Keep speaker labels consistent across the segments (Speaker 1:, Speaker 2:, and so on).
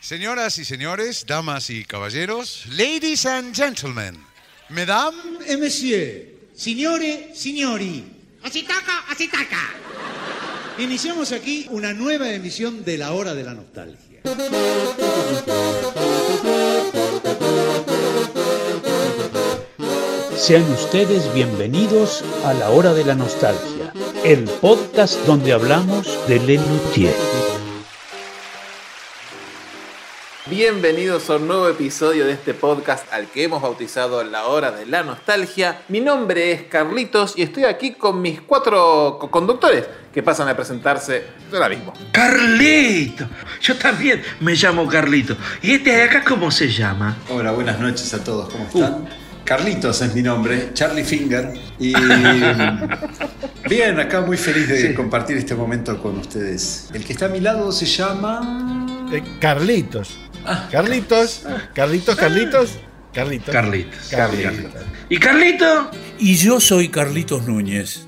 Speaker 1: Señoras y señores, damas y caballeros, ladies and gentlemen, mesdames
Speaker 2: et messieurs, signore, signori,
Speaker 3: Así toca, así toca.
Speaker 2: iniciamos aquí una nueva emisión de La Hora de la Nostalgia.
Speaker 4: Sean ustedes bienvenidos a La Hora de la Nostalgia, el podcast donde hablamos de Lelutier.
Speaker 5: Bienvenidos a un nuevo episodio de este podcast al que hemos bautizado La Hora de la Nostalgia. Mi nombre es Carlitos y estoy aquí con mis cuatro co- conductores que pasan a presentarse ahora mismo.
Speaker 6: Carlito, yo también me llamo Carlito. ¿Y este de acá cómo se llama?
Speaker 7: Hola, buenas noches a todos, ¿cómo están? Carlitos es mi nombre, Charlie Finger. Y bien, acá muy feliz de compartir este momento con ustedes. El que está a mi lado se llama...
Speaker 8: Eh, Carlitos. Carlitos. Carlitos, Carlitos. Carlitos.
Speaker 6: Carlitos.
Speaker 8: Carlitos.
Speaker 6: ¿Y Carlito?
Speaker 9: Y yo soy Carlitos Núñez.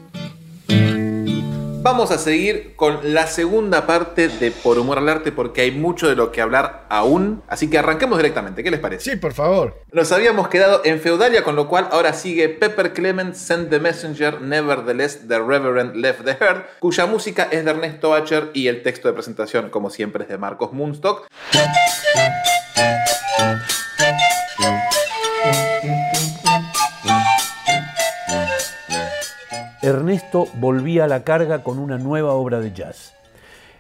Speaker 5: Vamos a seguir con la segunda parte de Por Humor al Arte porque hay mucho de lo que hablar aún. Así que arranquemos directamente. ¿Qué les parece?
Speaker 8: Sí, por favor.
Speaker 5: Nos habíamos quedado en Feudalia, con lo cual ahora sigue Pepper Clement Send the Messenger, Nevertheless the Reverend Left the Herd, cuya música es de Ernesto Acher y el texto de presentación, como siempre, es de Marcos Moonstock.
Speaker 4: Ernesto volvía a la carga con una nueva obra de jazz.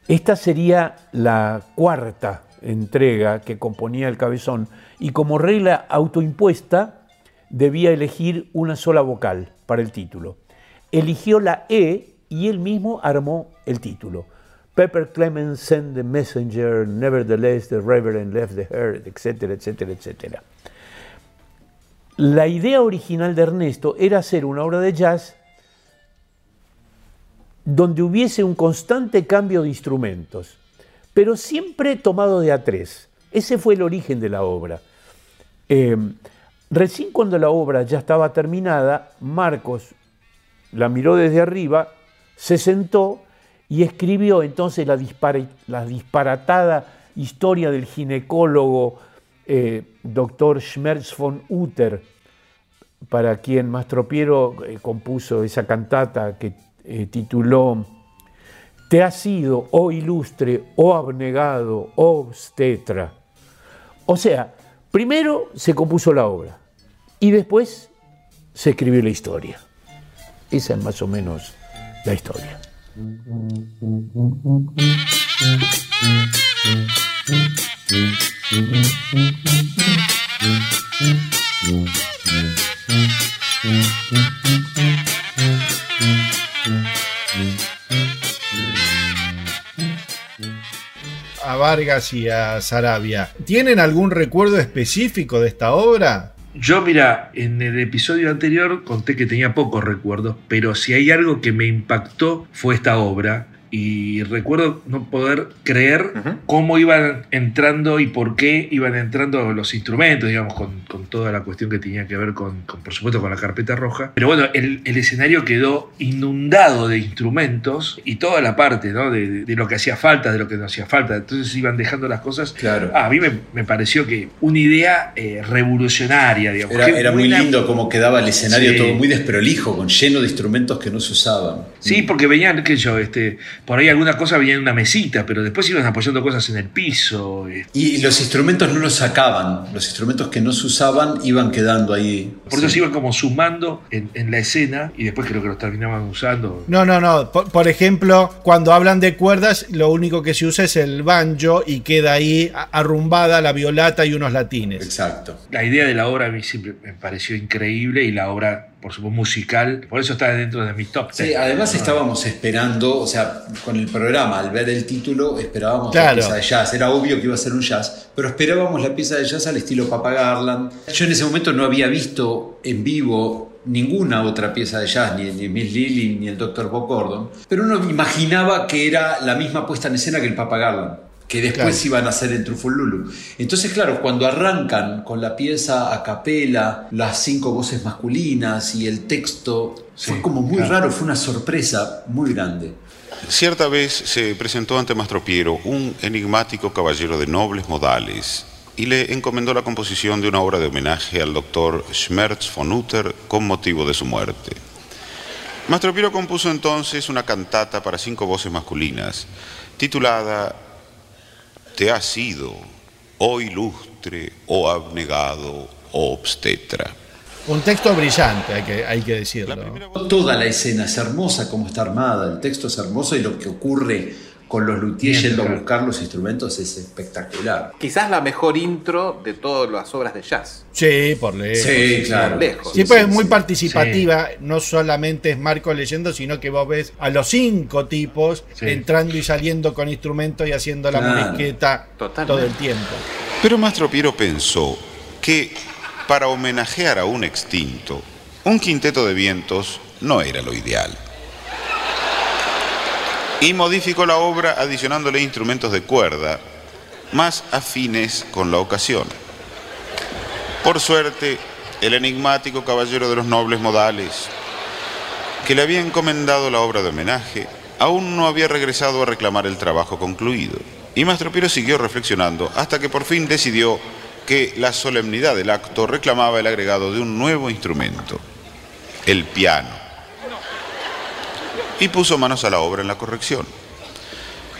Speaker 4: Esta sería la cuarta entrega que componía el cabezón y como regla autoimpuesta debía elegir una sola vocal para el título. Eligió la E y él mismo armó el título. Pepper Clemens sent the messenger, nevertheless the reverend left the herd, etcétera, etcétera, etcétera. La idea original de Ernesto era hacer una obra de jazz donde hubiese un constante cambio de instrumentos, pero siempre tomado de a tres. Ese fue el origen de la obra. Eh, recién cuando la obra ya estaba terminada, Marcos la miró desde arriba, se sentó y escribió entonces la, dispara- la disparatada historia del ginecólogo eh, doctor Schmerz von Utter, para quien Mastropiero eh, compuso esa cantata que eh, tituló Te has sido, oh ilustre, oh abnegado, oh obstetra. O sea, primero se compuso la obra y después se escribió la historia. Esa es más o menos la historia.
Speaker 8: A Vargas y a Sarabia. ¿Tienen algún recuerdo específico de esta obra?
Speaker 6: Yo, mira, en el episodio anterior conté que tenía pocos recuerdos, pero si hay algo que me impactó fue esta obra. Y recuerdo no poder creer cómo iban entrando y por qué iban entrando los instrumentos, digamos, con, con toda la cuestión que tenía que ver con, con, por supuesto, con la carpeta roja. Pero bueno, el, el escenario quedó inundado de instrumentos y toda la parte, ¿no? De, de- de lo que hacía falta, de lo que no hacía falta. Entonces iban dejando las cosas
Speaker 7: Claro.
Speaker 6: Ah, a mí me, me pareció que una idea eh, revolucionaria, digamos.
Speaker 7: Era, muy lindo como quedaba el escenario
Speaker 6: Sí.
Speaker 7: todo muy desprolijo, con lleno de instrumentos que no se usaban.
Speaker 6: Sí, porque venían, qué sé yo, este, por ahí alguna cosa venía en una mesita, pero después iban apoyando cosas en el piso. eh.
Speaker 7: Y los instrumentos no los sacaban, los instrumentos que no se usaban iban quedando ahí.
Speaker 6: Por eso
Speaker 7: Sí.
Speaker 6: se iban como sumando en, en la escena y después creo que los terminaban usando.
Speaker 8: No, no, no. Por, por ejemplo, cuando hablan de cuerdas, lo único que se usa es el banjo y queda ahí arrumbada la violata y unos latines.
Speaker 7: Exacto.
Speaker 6: La idea de la obra a mí siempre me pareció increíble y la obra, por supuesto, musical, por eso está dentro de mi top.
Speaker 7: Sí,
Speaker 6: 10.
Speaker 7: además
Speaker 6: Ah.
Speaker 7: estábamos esperando, o sea, con el programa, al ver el título, esperábamos
Speaker 8: Claro.
Speaker 7: la pieza de jazz. Era obvio que iba a ser un jazz, pero esperábamos la pieza de jazz al estilo Papa Garland. Yo en ese momento no había visto en vivo ninguna otra pieza de jazz, ni, ni Miss Lily, ni el Dr. Bob Gordon, pero uno imaginaba que era la misma puesta en escena que el Papa Garland. Que después
Speaker 8: Claro.
Speaker 7: iban a hacer en Trufululu. Entonces, claro, cuando arrancan con la pieza a capela, las cinco voces masculinas y el texto, fue como muy
Speaker 6: claro.
Speaker 7: raro, fue una sorpresa muy grande.
Speaker 10: Cierta vez se presentó ante Mastro Piero un enigmático caballero de nobles modales y le encomendó la composición de una obra de homenaje al doctor Schmerz von Uther con motivo de su muerte. Mastro Piero compuso entonces una cantata para cinco voces masculinas, titulada Te has sido, oh ilustre, oh abnegado, oh obstetra.
Speaker 8: Un texto brillante, hay que, hay que decirlo.
Speaker 7: Toda la escena es hermosa, como está armada, el texto es hermoso y lo que ocurre con los luthiers yendo a buscar los instrumentos es espectacular.
Speaker 5: Quizás la mejor intro de todas las obras de jazz.
Speaker 8: Sí, por lejos.
Speaker 7: Sí, claro.
Speaker 5: lejos.
Speaker 8: Sí, pues es muy participativa, no solamente es Marco leyendo, sino que vos ves a los cinco tipos
Speaker 6: Sí.
Speaker 8: entrando y saliendo con instrumentos y haciendo la
Speaker 7: Claro.
Speaker 8: morisqueta
Speaker 5: Totalmente.
Speaker 8: todo el tiempo.
Speaker 10: Pero Mastro Piero pensó que para homenajear a un extinto, un quinteto de vientos no era lo ideal. Y modificó la obra adicionándole instrumentos de cuerda más afines con la ocasión. Por suerte, el enigmático caballero de los nobles modales, que le había encomendado la obra de homenaje, aún no había regresado a reclamar el trabajo concluido. Y Mastro Piero siguió reflexionando hasta que por fin decidió que la solemnidad del acto reclamaba el agregado de un nuevo instrumento, el piano. Y puso manos a la obra en la corrección.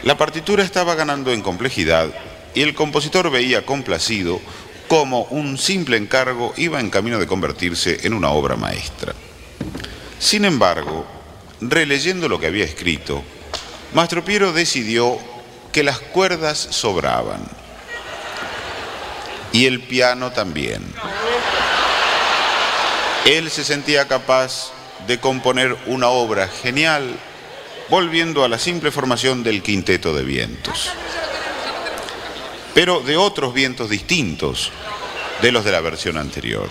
Speaker 10: La partitura estaba ganando en complejidad y el compositor veía complacido cómo un simple encargo iba en camino de convertirse en una obra maestra. Sin embargo, releyendo lo que había escrito, Mastro Piero decidió que las cuerdas sobraban y el piano también. Él se sentía capaz de componer una obra genial volviendo a la simple formación del quinteto de vientos, pero de otros vientos distintos de los de la versión anterior.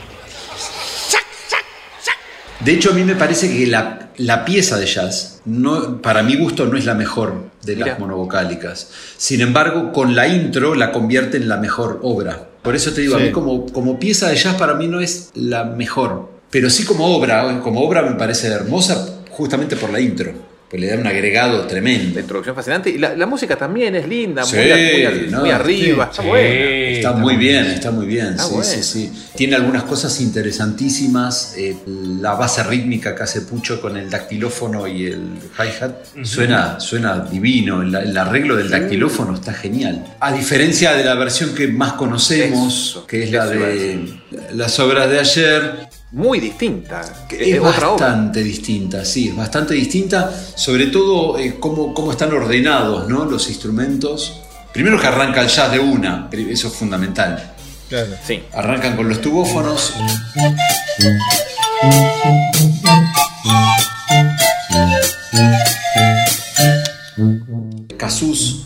Speaker 7: De hecho, a mí me parece que la, la pieza de jazz, no, para mi gusto, no es la mejor de las monovocálicas. Sin embargo, con la intro la convierte en la mejor obra. Por eso te digo, a mí como, como pieza de jazz para mí no es la mejor. Pero sí como obra, como obra me parece hermosa justamente por la intro. Pues le da un agregado
Speaker 5: La
Speaker 7: tremendo.
Speaker 5: introducción fascinante. Y la, la música también es linda,
Speaker 7: Sí,
Speaker 5: muy, muy-
Speaker 7: no,
Speaker 5: muy arriba,
Speaker 8: sí,
Speaker 5: está
Speaker 6: sí.
Speaker 5: buena.
Speaker 7: Está muy bien, está muy bien.
Speaker 5: Está
Speaker 7: sí,
Speaker 5: bueno.
Speaker 7: sí, sí. Tiene algunas cosas interesantísimas. eh, la base rítmica que hace Pucho con el dactilófono y el hi-hat suena, suena divino. El, el arreglo del dactilófono está genial. A diferencia de la versión que más conocemos,
Speaker 5: Eso,
Speaker 7: que es la de las obras de ayer,
Speaker 5: Muy distinta. que
Speaker 7: es
Speaker 5: es otra obra.
Speaker 7: bastante distinta, sí, es bastante distinta, sobre todo eh, cómo, cómo están ordenados ¿no? los instrumentos. Primero que arranca el jazz de una, eso es fundamental.
Speaker 8: Claro.
Speaker 5: Sí.
Speaker 7: Arrancan con los tubófonos. Casus.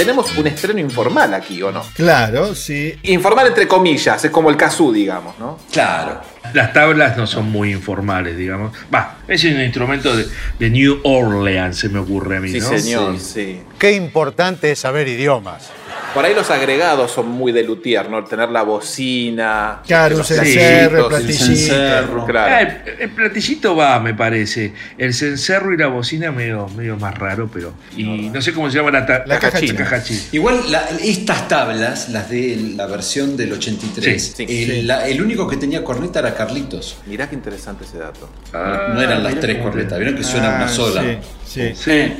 Speaker 5: Tenemos un estreno informal aquí, ¿o no?
Speaker 8: Claro, sí.
Speaker 5: Informal entre comillas, es como el Kazoo, digamos, ¿no?
Speaker 7: Claro.
Speaker 6: Las tablas no son muy informales, digamos. Va, es un instrumento de, de New Orleans, se me ocurre a mí,
Speaker 5: Sí,
Speaker 6: ¿no?
Speaker 5: señor, sí.
Speaker 2: Qué importante es saber idiomas.
Speaker 5: Por ahí los agregados son muy de luthier, ¿no? Tener la bocina.
Speaker 8: Claro, un
Speaker 5: los
Speaker 8: cencerro, el platillito.
Speaker 7: cencerro.
Speaker 5: Claro.
Speaker 6: Ah, el, el platillito va, me parece. El cencerro y la bocina medio, medio más raro, pero. Y no sé cómo se llama la, ta-
Speaker 8: La caja china.
Speaker 6: caja china.
Speaker 7: Igual la- estas tablas, las de la versión del 83,
Speaker 6: Sí,
Speaker 5: sí.
Speaker 7: el,
Speaker 8: Sí.
Speaker 7: la- el único que tenía corneta era Carlitos.
Speaker 5: Mirá qué interesante ese dato.
Speaker 7: no eran las tres cornetas, vieron que suena
Speaker 8: Ah,
Speaker 7: una sola.
Speaker 8: Sí, sí.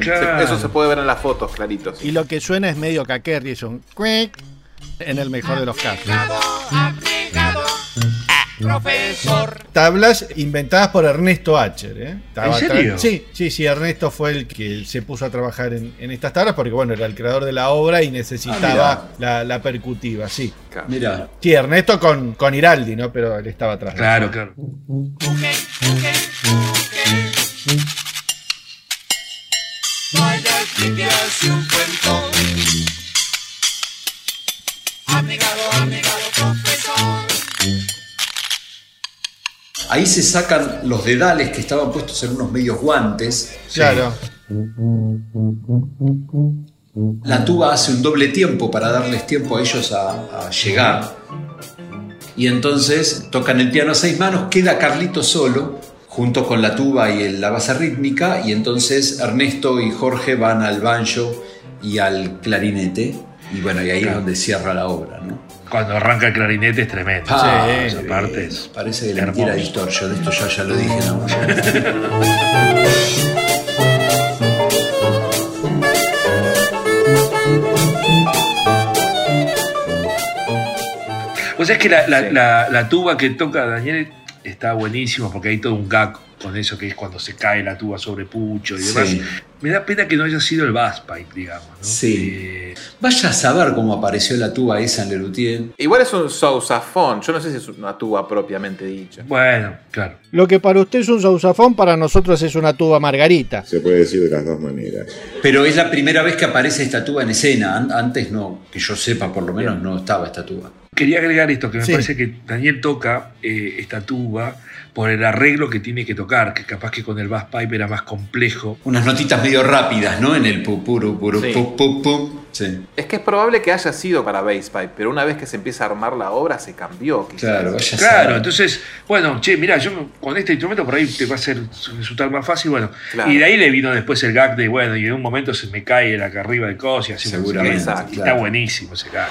Speaker 6: Claro.
Speaker 5: Eso se puede ver en las fotos, claritos.
Speaker 8: Y lo que suena es medio caquerri, es un en el mejor de los casos. Tablas inventadas por Ernesto Acher. ¿eh? Estaba
Speaker 6: ¿En serio?
Speaker 8: Sí, sí, sí, Ernesto fue el que se puso a trabajar en, en estas tablas porque, bueno, era el creador de la obra y necesitaba
Speaker 7: Ah,
Speaker 8: la, la percutiva, sí.
Speaker 5: Claro.
Speaker 7: Mira,
Speaker 8: Sí, Ernesto con, con Iraldi, ¿no? Pero él estaba atrás. de
Speaker 6: Claro,
Speaker 7: ahí se sacan los dedales que estaban puestos en unos medios guantes.
Speaker 8: Claro.
Speaker 7: La tuba hace un doble tiempo para darles tiempo a ellos a, a llegar. y entonces tocan el piano a seis manos, queda Carlito solo, junto con la tuba y el- la base rítmica, y entonces Ernesto y Jorge van al banjo y al clarinete, y bueno, y ahí es donde cierra la obra, ¿no?
Speaker 6: Cuando arranca el clarinete es tremendo.
Speaker 7: Ah,
Speaker 6: es
Speaker 7: Parece que le
Speaker 6: hermoso.
Speaker 7: mentira Distortion, esto ya, ya lo dije, ¿no?
Speaker 6: O sea, es que la, la- la- la tuba que toca Daniel está buenísimo porque hay todo un gag con eso que es cuando se cae la tuba sobre Pucho y demás.
Speaker 7: Sí.
Speaker 6: Me da pena que no haya sido el bass pipe, digamos. ¿no?
Speaker 7: Sí.
Speaker 6: Eh,
Speaker 7: Vaya a saber cómo apareció la tuba esa en Lelutier.
Speaker 5: Igual es un sousafón. Yo no sé si es una tuba propiamente dicha.
Speaker 6: bueno, claro.
Speaker 8: Lo que para usted es un sausafón, para nosotros es una tuba margarita.
Speaker 10: Se puede decir de las dos maneras.
Speaker 7: Pero es la primera vez que aparece esta tuba en escena. An- Antes no, que yo sepa por lo menos no estaba esta tuba.
Speaker 6: Quería agregar esto, que me
Speaker 8: Sí.
Speaker 6: parece que Daniel toca eh, esta tuba por el arreglo que tiene que tocar, que capaz que con el bass pipe era más complejo.
Speaker 7: Unas notitas medio rápidas, ¿no? En el pu, puru, puru,
Speaker 5: Sí.
Speaker 7: pu, pu, pum. Sí.
Speaker 5: Es que es probable que haya sido para bass pipe, pero una vez que se empieza a armar la obra se cambió. Quizás.
Speaker 7: Claro,
Speaker 6: Claro, entonces, bueno, che, mira, yo con este instrumento por ahí te va a hacer resultar más fácil, bueno.
Speaker 5: Claro.
Speaker 6: Y de ahí le vino después el gag de, bueno, y en un momento se me cae el acá arriba del cos y así
Speaker 7: Seguramente,
Speaker 6: Está
Speaker 7: claro.
Speaker 6: buenísimo ese gag.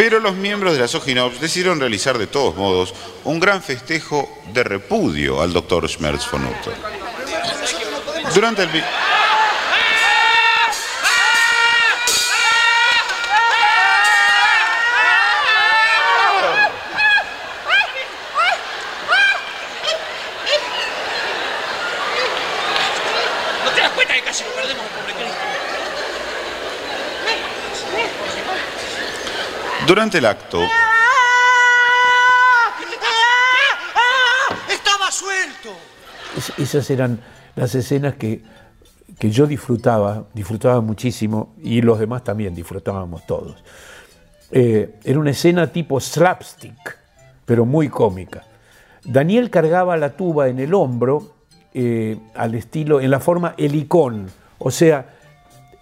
Speaker 10: Pero los miembros de la Sojinops decidieron realizar de todos modos un gran festejo de repudio al Dr. Schmerz von Utter. Durante el... vi-
Speaker 3: ¿No te das cuenta que casi lo perdemos al pobre Cristo?
Speaker 10: Durante el acto,
Speaker 3: ¡Estaba suelto!
Speaker 4: Es- esas eran las escenas que, que yo disfrutaba, disfrutaba muchísimo y los demás también disfrutábamos todos. Eh, era una escena tipo slapstick, pero muy cómica. Daniel cargaba la tuba en el hombro eh, al estilo, en la forma helicón, o sea,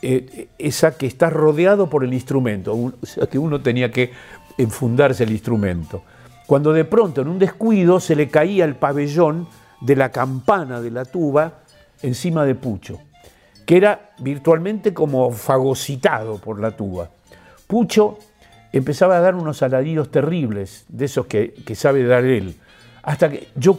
Speaker 4: eh, esa que está rodeado por el instrumento, o sea que uno tenía que enfundarse el instrumento. Cuando de pronto en un descuido se le caía el pabellón de la campana de la tuba encima de Pucho, que era virtualmente como fagocitado por la tuba. Pucho empezaba a dar unos alaridos terribles, de esos que, sabe dar él, hasta que yo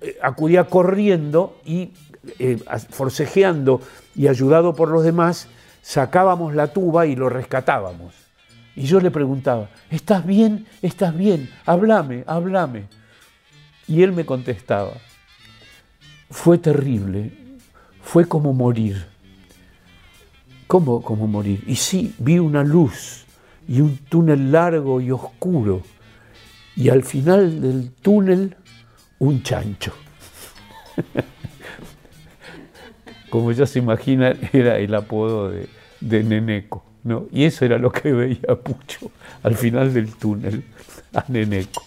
Speaker 4: eh, acudía corriendo y eh, forcejeando y ayudado por los demás, sacábamos la tuba y lo rescatábamos. Y yo le preguntaba, ¿estás bien? ¿Estás bien? Háblame, háblame. Y él me contestaba, fue terrible, fue como morir. ¿Cómo como morir? Y sí, vi una luz y un túnel largo y oscuro. Y al final del túnel, un chancho. Como ya se imagina, era el apodo de, de Neneco. ¿no? Y eso era lo que veía Pucho al final del túnel, a Neneco.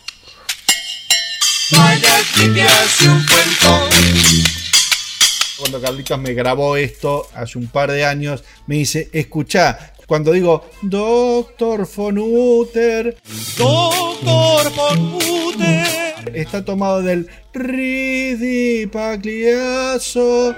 Speaker 8: Cuando Carlitos me grabó esto hace un par de años, me dice, escucha, cuando digo Doctor von Uter, Doctor von Uter, está tomado del Ridi Pagliasso.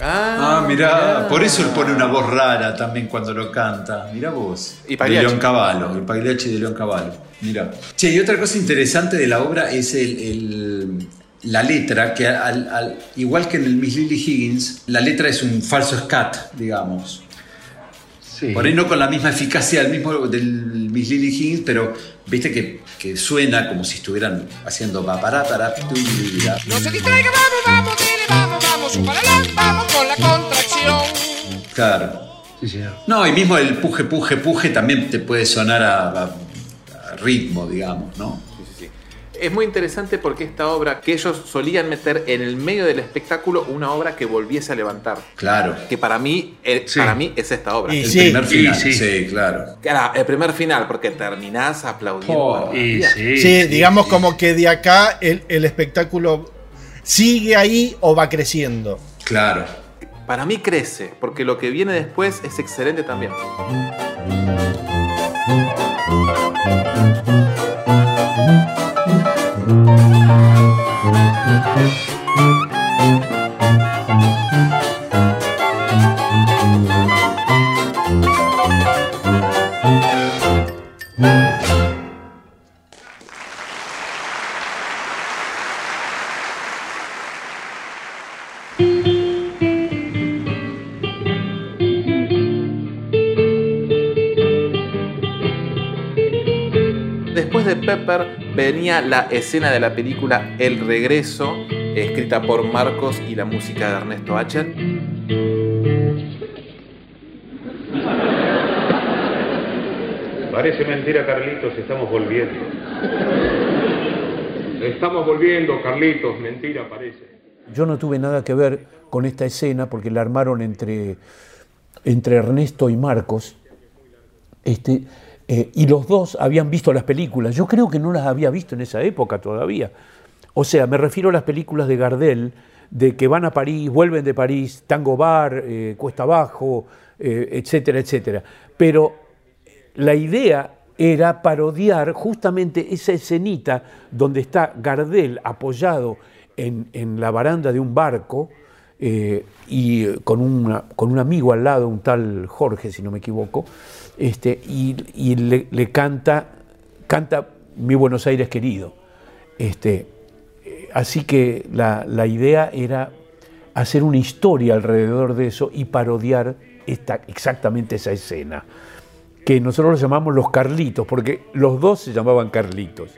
Speaker 7: Ah, mirá, por eso él pone una voz rara también cuando lo canta. Mirá vos.
Speaker 5: Y
Speaker 7: de
Speaker 5: Pagliacci.
Speaker 7: León Cavallo, el Pagliacci de León Cavallo. Mirá. Che, y otra cosa interesante de la obra es el, el- la letra, que al- al- igual que en el Miss Lily Higgins, la letra es un falso scat, digamos.
Speaker 6: Sí.
Speaker 7: Por ahí no con la misma eficacia del mismo del Miss Lily Higgins, pero viste que, que suena como si estuvieran haciendo pa, para,
Speaker 3: No se distraiga, vamos, vamos, dile, vamos, vamos, un paralán, vamos con la contracción.
Speaker 7: Claro.
Speaker 6: Sí.
Speaker 7: No, y mismo el puje, puje, puje también te puede sonar a, a- a ritmo, digamos, ¿no?
Speaker 5: Es muy interesante porque esta obra, que ellos solían meter en el medio del espectáculo una obra que volviese a levantar.
Speaker 7: Claro.
Speaker 5: Que para mí, eh,
Speaker 6: Sí.
Speaker 5: para mí es esta obra.
Speaker 8: Y
Speaker 7: El
Speaker 8: sí,
Speaker 7: primer final,
Speaker 6: y
Speaker 7: sí.
Speaker 6: sí.
Speaker 7: claro.
Speaker 5: Claro, el primer final, porque terminás aplaudiendo.
Speaker 7: Oh,
Speaker 6: Y sí,
Speaker 8: Sí,
Speaker 6: sí,
Speaker 8: digamos
Speaker 6: sí.
Speaker 8: como que de acá el, el espectáculo sigue ahí o va creciendo.
Speaker 7: Claro.
Speaker 5: Para mí crece, porque lo que viene después es excelente también. Después venía la escena de la película El Regreso, escrita por Marcos y la música de Ernesto Acher.
Speaker 11: Parece mentira, Carlitos, estamos volviendo. Estamos volviendo, Carlitos, mentira parece.
Speaker 4: Yo no tuve nada que ver con esta escena porque la armaron entre, entre Ernesto y Marcos. Este, eh, y los dos habían visto las películas. Yo creo que no las había visto en esa época todavía. O sea, me refiero a las películas de Gardel, de que van a París, vuelven de París, Tango Bar, eh, Cuesta Abajo, eh, etcétera, etcétera. Pero la idea era parodiar justamente esa escenita donde está Gardel apoyado en, en la baranda de un barco y con, con un amigo al lado, un tal Jorge, si no me equivoco, este, y, le, canta, canta Mi Buenos Aires querido. Este, eh, así que la, la idea era hacer una historia alrededor de eso y parodiar esta, exactamente esa escena, que nosotros lo llamamos los Carlitos, porque los dos se llamaban Carlitos.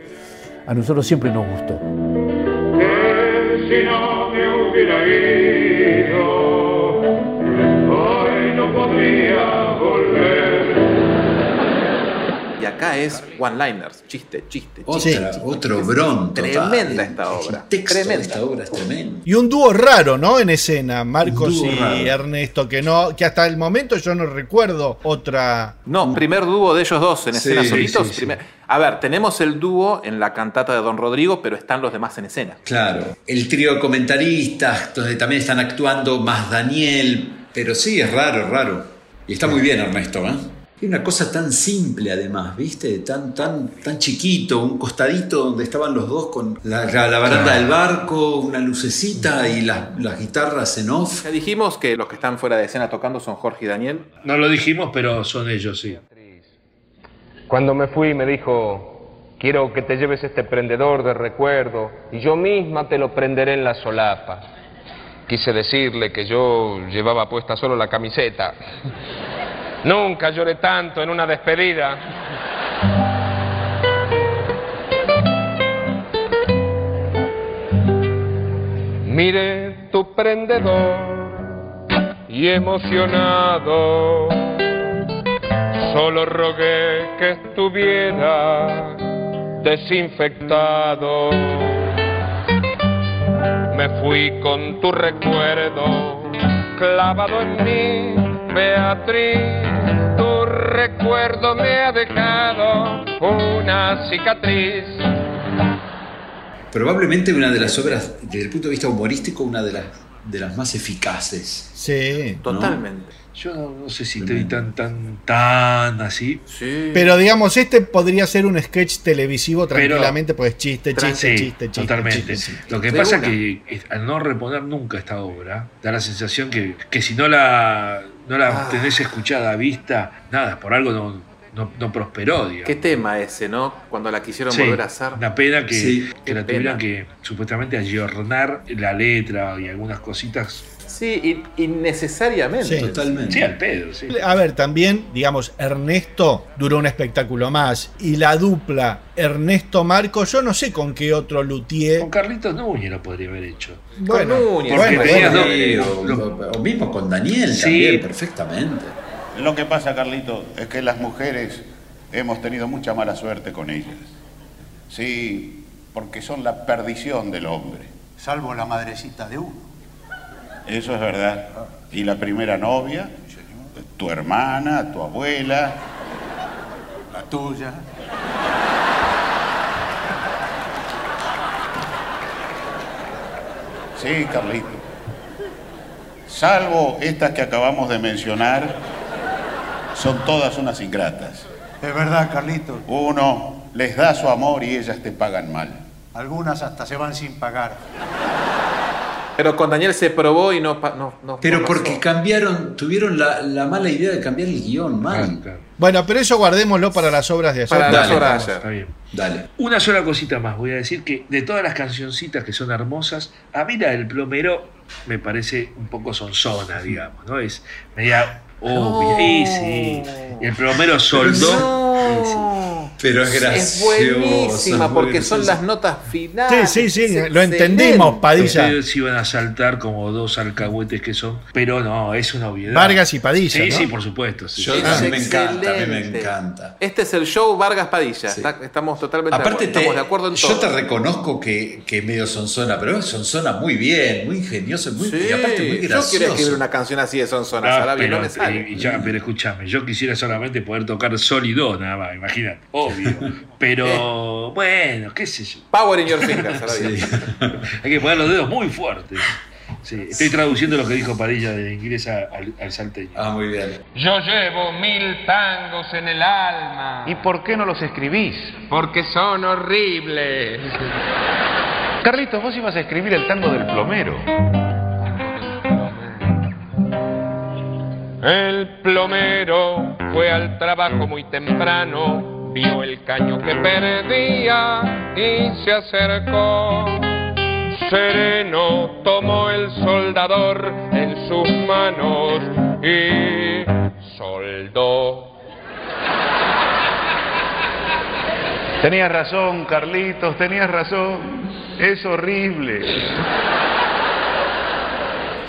Speaker 4: A nosotros siempre nos gustó.
Speaker 5: Acá es one-liners, chiste, chiste,
Speaker 7: Otra,
Speaker 5: chiste.
Speaker 7: otro bron. total.
Speaker 5: Tremenda esta obra. Tremenda.
Speaker 7: esta obra es tremendo.
Speaker 8: Y un dúo raro, ¿no? En escena, Marcos y
Speaker 7: raro.
Speaker 8: Ernesto, que no, que hasta el momento yo no recuerdo otra.
Speaker 5: No, primer dúo de ellos dos en
Speaker 7: Sí,
Speaker 5: escena
Speaker 7: sí,
Speaker 5: solitos.
Speaker 7: sí, sí.
Speaker 5: primer- A ver, tenemos el dúo en la cantata de Don Rodrigo, pero están los demás en escena.
Speaker 7: Claro. El trío de comentaristas, donde también están actuando más Daniel. Pero sí, es raro, es raro. Y está muy bien Ernesto, ¿eh? Y una cosa tan simple además, ¿viste? Tan, tan, tan chiquito, un costadito donde estaban los dos con la, la- la baranda del barco, una lucecita y las, las guitarras en off.
Speaker 5: Ya dijimos que los que están fuera de escena tocando son Jorge y Daniel.
Speaker 6: No lo dijimos, pero son ellos, sí.
Speaker 11: Cuando me fui me dijo, quiero que te lleves este prendedor de recuerdo y yo misma te lo prenderé en la solapa. Quise decirle que yo llevaba puesta solo la camiseta. Nunca lloré tanto en una despedida. Mire tu prendedor y emocionado, solo rogué que estuviera desinfectado. Me fui con tu recuerdo clavado en mí, Beatriz. Recuerdo me ha dejado una cicatriz.
Speaker 7: Probablemente una de las obras, desde el punto de vista humorístico, una de las, de las más eficaces.
Speaker 8: Sí.
Speaker 5: Totalmente.
Speaker 6: Yo no, no sé si estoy tan, tan, tan así.
Speaker 5: Sí.
Speaker 8: Pero digamos, este podría ser un sketch televisivo tranquilamente, pues chiste, chiste,
Speaker 6: Sí,
Speaker 8: chiste, chiste.
Speaker 6: totalmente.
Speaker 8: chiste, chiste.
Speaker 6: Lo que pasa
Speaker 5: una.
Speaker 6: que al no reponer nunca esta obra, da la sensación que, que si no la, no la
Speaker 5: Ah.
Speaker 6: tenés escuchada a vista, nada, por algo no, no, no prosperó, digamos.
Speaker 5: Qué tema ese, ¿no? Cuando la quisieron
Speaker 6: Sí,
Speaker 5: volver a hacer.
Speaker 6: Una pena que,
Speaker 7: Sí,
Speaker 6: que la
Speaker 5: qué
Speaker 6: tuvieran
Speaker 5: pena.
Speaker 6: que supuestamente ayornar la letra y algunas cositas.
Speaker 5: Sí, in- innecesariamente.
Speaker 8: Sí.
Speaker 7: Totalmente.
Speaker 6: Sí, al pedo, sí.
Speaker 8: A ver, también, digamos, Ernesto duró un espectáculo más. Y la dupla Ernesto-Marco, yo no sé con qué otro luthier.
Speaker 6: Con Carlitos Núñez lo podría haber hecho.
Speaker 8: Bueno,
Speaker 5: Núñez,
Speaker 8: bueno,
Speaker 6: porque
Speaker 8: bueno,
Speaker 6: tenías
Speaker 7: Sí,
Speaker 6: dos-
Speaker 7: o, o mismo con Daniel
Speaker 6: Sí.
Speaker 7: también, perfectamente.
Speaker 10: Lo que pasa, Carlito, es que las mujeres hemos tenido mucha mala suerte con ellas. Sí, porque son la perdición del hombre.
Speaker 2: Salvo la madrecita de uno.
Speaker 10: Eso es verdad. Y la primera novia, tu hermana, tu abuela.
Speaker 2: La tuya.
Speaker 10: Sí, Carlito. salvo estas que acabamos de mencionar, son todas unas ingratas.
Speaker 12: Es verdad, Carlitos.
Speaker 10: Uno les da su amor y ellas te pagan mal.
Speaker 12: Algunas hasta se van sin pagar.
Speaker 5: Pero con Daniel se probó y no, no, no-
Speaker 7: Pero
Speaker 5: no
Speaker 7: porque cambiaron, tuvieron la, la mala idea de cambiar el guion, man.
Speaker 8: Bueno, pero eso guardémoslo para las obras de ayer.
Speaker 5: Para las obras de ayer.
Speaker 6: Está bien.
Speaker 7: Dale.
Speaker 6: Una sola cosita más, voy a decir que de todas las cancioncitas que son hermosas, a mí la del plomero me parece un poco sonzona, digamos, ¿no? Es media obvia. Y sí. Y el plomero soldó. sí.
Speaker 7: Pero es
Speaker 5: Es
Speaker 7: gracioso.
Speaker 5: buenísima
Speaker 7: muy
Speaker 5: porque son las notas finales.
Speaker 8: Sí, sí, sí,
Speaker 5: Es
Speaker 8: lo entendimos. Padilla.
Speaker 6: Ustedes iban a saltar como dos alcahuetes que son, pero no, es una obviedad.
Speaker 8: Vargas y Padilla.
Speaker 6: Sí,
Speaker 8: ¿no?
Speaker 6: sí, por supuesto. sí.
Speaker 7: Yo,
Speaker 5: Es
Speaker 7: a mí me encanta, a mí me encanta.
Speaker 5: Este es el show Vargas Padilla.
Speaker 7: Sí.
Speaker 5: Está- estamos totalmente
Speaker 7: Aparte,
Speaker 5: de
Speaker 7: te-
Speaker 5: acuerdo. De acuerdo en
Speaker 7: yo
Speaker 5: todo.
Speaker 7: te reconozco que, que medio sonzona, pero sonzona muy bien, muy ingenioso, muy,
Speaker 5: Sí,
Speaker 7: y aparte muy
Speaker 5: yo
Speaker 7: gracioso.
Speaker 5: quiero escribir una canción así de Sonzona,
Speaker 6: Ah, pero,
Speaker 5: no me sale.
Speaker 6: y ya, pero escúchame, yo quisiera solamente poder tocar sólido, nada más, imagínate, obvio. Pero bueno, qué sé yo.
Speaker 5: Power in your fingers.
Speaker 7: Sí.
Speaker 6: Hay que poner los dedos muy fuertes. Sí, estoy traduciendo lo que dijo Padilla de inglés a- al, al salteño.
Speaker 7: Ah, muy bien.
Speaker 11: Yo llevo mil tangos en el alma. ¿Y por qué no los escribís? Porque son horribles. Carlitos, vos ibas a escribir el tango del plomero. El plomero fue al trabajo muy temprano, vio el caño que perdía y se acercó. Sereno tomó el soldador en sus manos y soldó. Tenías razón, Carlitos, tenías razón. Es horrible.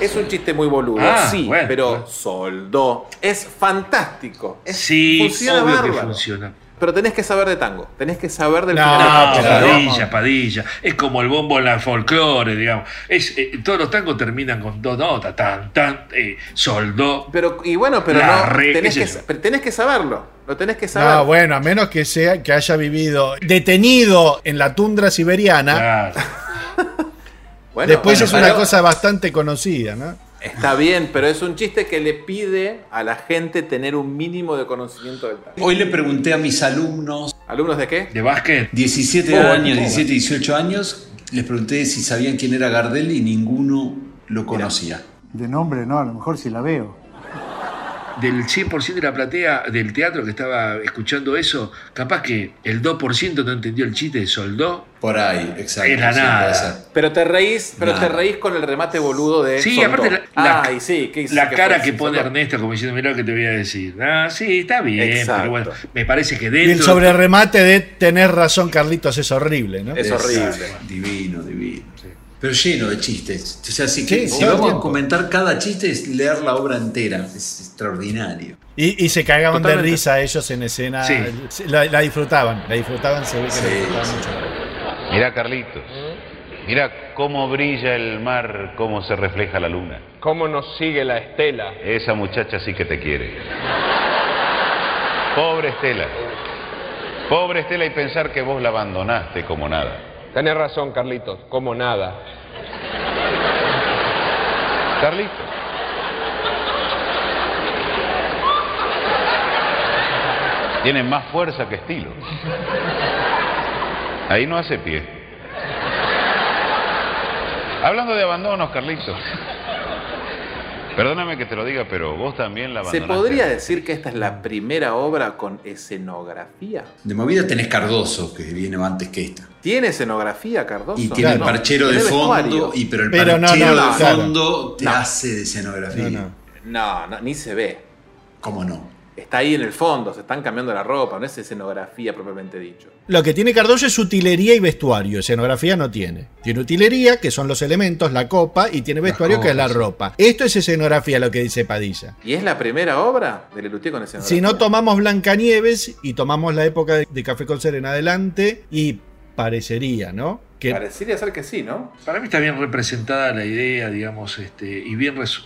Speaker 5: Es un chiste muy boludo,
Speaker 6: Ah,
Speaker 5: sí,
Speaker 6: bueno,
Speaker 5: pero
Speaker 6: bueno.
Speaker 5: soldó. Es fantástico. Es,
Speaker 6: Sí,
Speaker 5: funciona
Speaker 6: obvio que funciona.
Speaker 5: Pero tenés que saber de tango. Tenés que saber del
Speaker 8: No,
Speaker 5: final.
Speaker 6: Padilla, Padilla. Es como el bombo en la folclore, digamos. Es, eh, todos los tangos terminan con dos notas, tan, tan, eh, soldó.
Speaker 5: Pero, y bueno, pero no.
Speaker 6: re-
Speaker 5: tenés, que, pero tenés que saberlo. Lo tenés que saber.
Speaker 8: No, bueno, a menos que sea que haya vivido detenido en la tundra siberiana.
Speaker 6: Claro.
Speaker 5: Bueno,
Speaker 8: Después
Speaker 5: bueno,
Speaker 8: es una
Speaker 5: pero
Speaker 8: cosa bastante conocida, ¿no?
Speaker 5: Está bien, pero es un chiste que le pide a la gente tener un mínimo de conocimiento del tango.
Speaker 7: Hoy le pregunté a mis alumnos,
Speaker 5: ¿Alumnos de qué?
Speaker 6: De básquet.
Speaker 7: 17
Speaker 5: Oh,
Speaker 7: años,
Speaker 5: oh.
Speaker 7: 17, 18 años, les pregunté si sabían quién era Gardel y ninguno lo conocía.
Speaker 12: De nombre no, a lo mejor si la veo.
Speaker 6: Del 100% de la platea del teatro que estaba escuchando eso, capaz que el 2% no entendió el chiste de soldó.
Speaker 7: Por ahí, exacto.
Speaker 6: Era
Speaker 7: sí,
Speaker 6: nada.
Speaker 5: Pero te reís, pero
Speaker 7: Nada.
Speaker 5: te reís con el remate boludo de.
Speaker 6: Sí,
Speaker 5: Soldó.
Speaker 6: aparte la, la-
Speaker 5: Ay, sí, ¿qué
Speaker 6: la
Speaker 5: ¿Qué
Speaker 6: cara que pone
Speaker 5: Soldó.
Speaker 6: Ernesto como diciendo, mirá lo que te voy a decir. Ah, sí, está bien,
Speaker 5: Exacto.
Speaker 6: pero bueno, me parece que
Speaker 8: Y
Speaker 6: dentro...
Speaker 8: el sobreremate de tener razón, Carlitos, es horrible, ¿no?
Speaker 5: Es horrible.
Speaker 7: Divino, divino. Pero lleno de chistes. O sea, si,
Speaker 8: Sí,
Speaker 7: si vamos a comentar cada chiste es leer la obra entera. Es extraordinario.
Speaker 8: Y, y se cagaban de
Speaker 5: Totalmente.
Speaker 8: risa ellos en escena.
Speaker 6: Sí.
Speaker 8: La, la disfrutaban, la disfrutaban, se ve que
Speaker 7: Sí,
Speaker 8: la disfrutaban
Speaker 7: sí.
Speaker 8: mucho.
Speaker 11: Mira, Carlitos. Mira cómo brilla el mar, cómo se refleja la luna. Cómo nos sigue la estela. Esa muchacha sí que te quiere. Pobre Estela. Pobre Estela y pensar que vos la abandonaste como nada. Tenés razón, Carlitos, como nada. Carlitos. Tiene más fuerza que estilo. Ahí no hace pie. Hablando de abandonos, Carlitos. Perdóname que te lo diga, pero vos también la
Speaker 5: ¿Se podría decir que esta es la primera obra con escenografía?
Speaker 7: De movida tenés Cardoso, que viene antes que esta.
Speaker 5: ¿Tiene escenografía, Cardoso?
Speaker 7: Y tiene el
Speaker 5: No.
Speaker 7: parchero de
Speaker 5: ¿Tiene
Speaker 7: fondo, y, pero el
Speaker 8: Pero
Speaker 7: parchero
Speaker 8: no,
Speaker 7: de fondo te
Speaker 5: No.
Speaker 7: hace de escenografía.
Speaker 8: No, no.
Speaker 5: No, no, ni se ve.
Speaker 7: ¿Cómo no?
Speaker 5: Está ahí en el fondo, se están cambiando la ropa, no es escenografía propiamente dicho.
Speaker 8: Lo que tiene Cardoso es utilería y vestuario. Escenografía no tiene. Tiene utilería, que son los elementos, la copa, y tiene vestuario, que es la ropa. Esto es escenografía, lo que dice Padilla.
Speaker 5: ¿Y es la primera obra de Lelutier con escenografía?
Speaker 8: Si no tomamos Blancanieves y tomamos la época de, Café con Ser en adelante, y parecería, ¿no? Que
Speaker 5: Parecería ser que sí, ¿no?
Speaker 6: Para mí está bien representada la idea, digamos, este, y bien resu-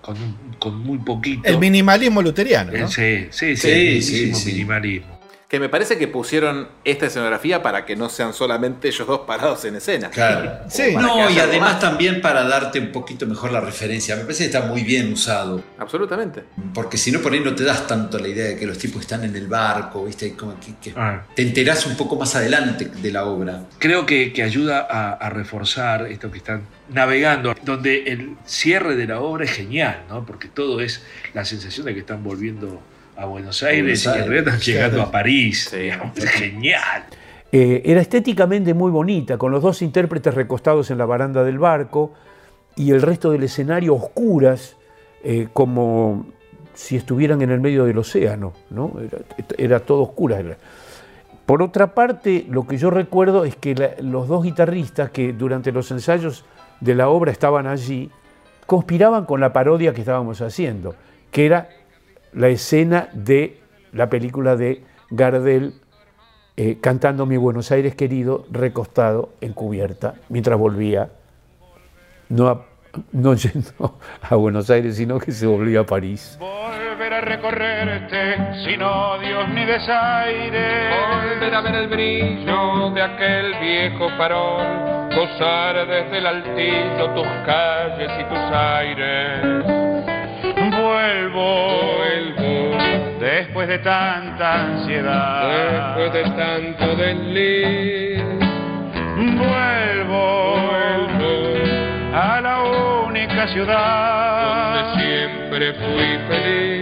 Speaker 6: con, un- con muy poquito.
Speaker 8: el minimalismo luteriano,
Speaker 6: Eh,
Speaker 8: ¿no?
Speaker 6: Sí, sí, sí,
Speaker 7: sí, sí.
Speaker 6: minimalismo.
Speaker 5: Que me parece que pusieron esta escenografía para que no sean solamente ellos dos parados en escena.
Speaker 7: Claro.
Speaker 5: Sí.
Speaker 7: No, y además
Speaker 5: más.
Speaker 7: también para darte un poquito mejor la referencia. Me parece que está muy bien usado.
Speaker 5: Absolutamente.
Speaker 7: Porque si no, por ahí no te das tanto la idea de que los tipos están en el barco, ¿viste? Como que, que
Speaker 6: Ah.
Speaker 7: te enterás un poco más adelante de la obra.
Speaker 6: Creo que, que ayuda a, a reforzar esto que están navegando, donde el cierre de la obra es genial, ¿no? Porque todo es la sensación de que están volviendo a Buenos Aires
Speaker 7: Buenos
Speaker 6: y
Speaker 7: Aires,
Speaker 6: llegando a París. digamos. Es genial.
Speaker 4: Eh, era estéticamente muy bonita, con los dos intérpretes recostados en la baranda del barco y el resto del escenario oscuras, eh, como si estuvieran en el medio del océano, ¿no? Era, era todo oscura. Por otra parte, lo que yo recuerdo es que la- los dos guitarristas que durante los ensayos de la obra estaban allí, conspiraban con la parodia que estábamos haciendo, que era la escena de la película de Gardel eh, cantando Mi Buenos Aires querido, recostado en cubierta, mientras volvía, no, a- no yendo a Buenos Aires, sino que se volvía a París.
Speaker 3: Volver a recorrerte sin odios ni desaires.
Speaker 11: Volver a ver el brillo de aquel viejo farol, gozar desde el altillo tus calles y tus aires.
Speaker 3: Vuelvo,
Speaker 11: Vuelvo
Speaker 3: después de tanta ansiedad.
Speaker 11: después de tanto desliz.
Speaker 3: Vuelvo,
Speaker 11: Vuelvo
Speaker 3: a la única ciudad.
Speaker 11: donde siempre fui feliz.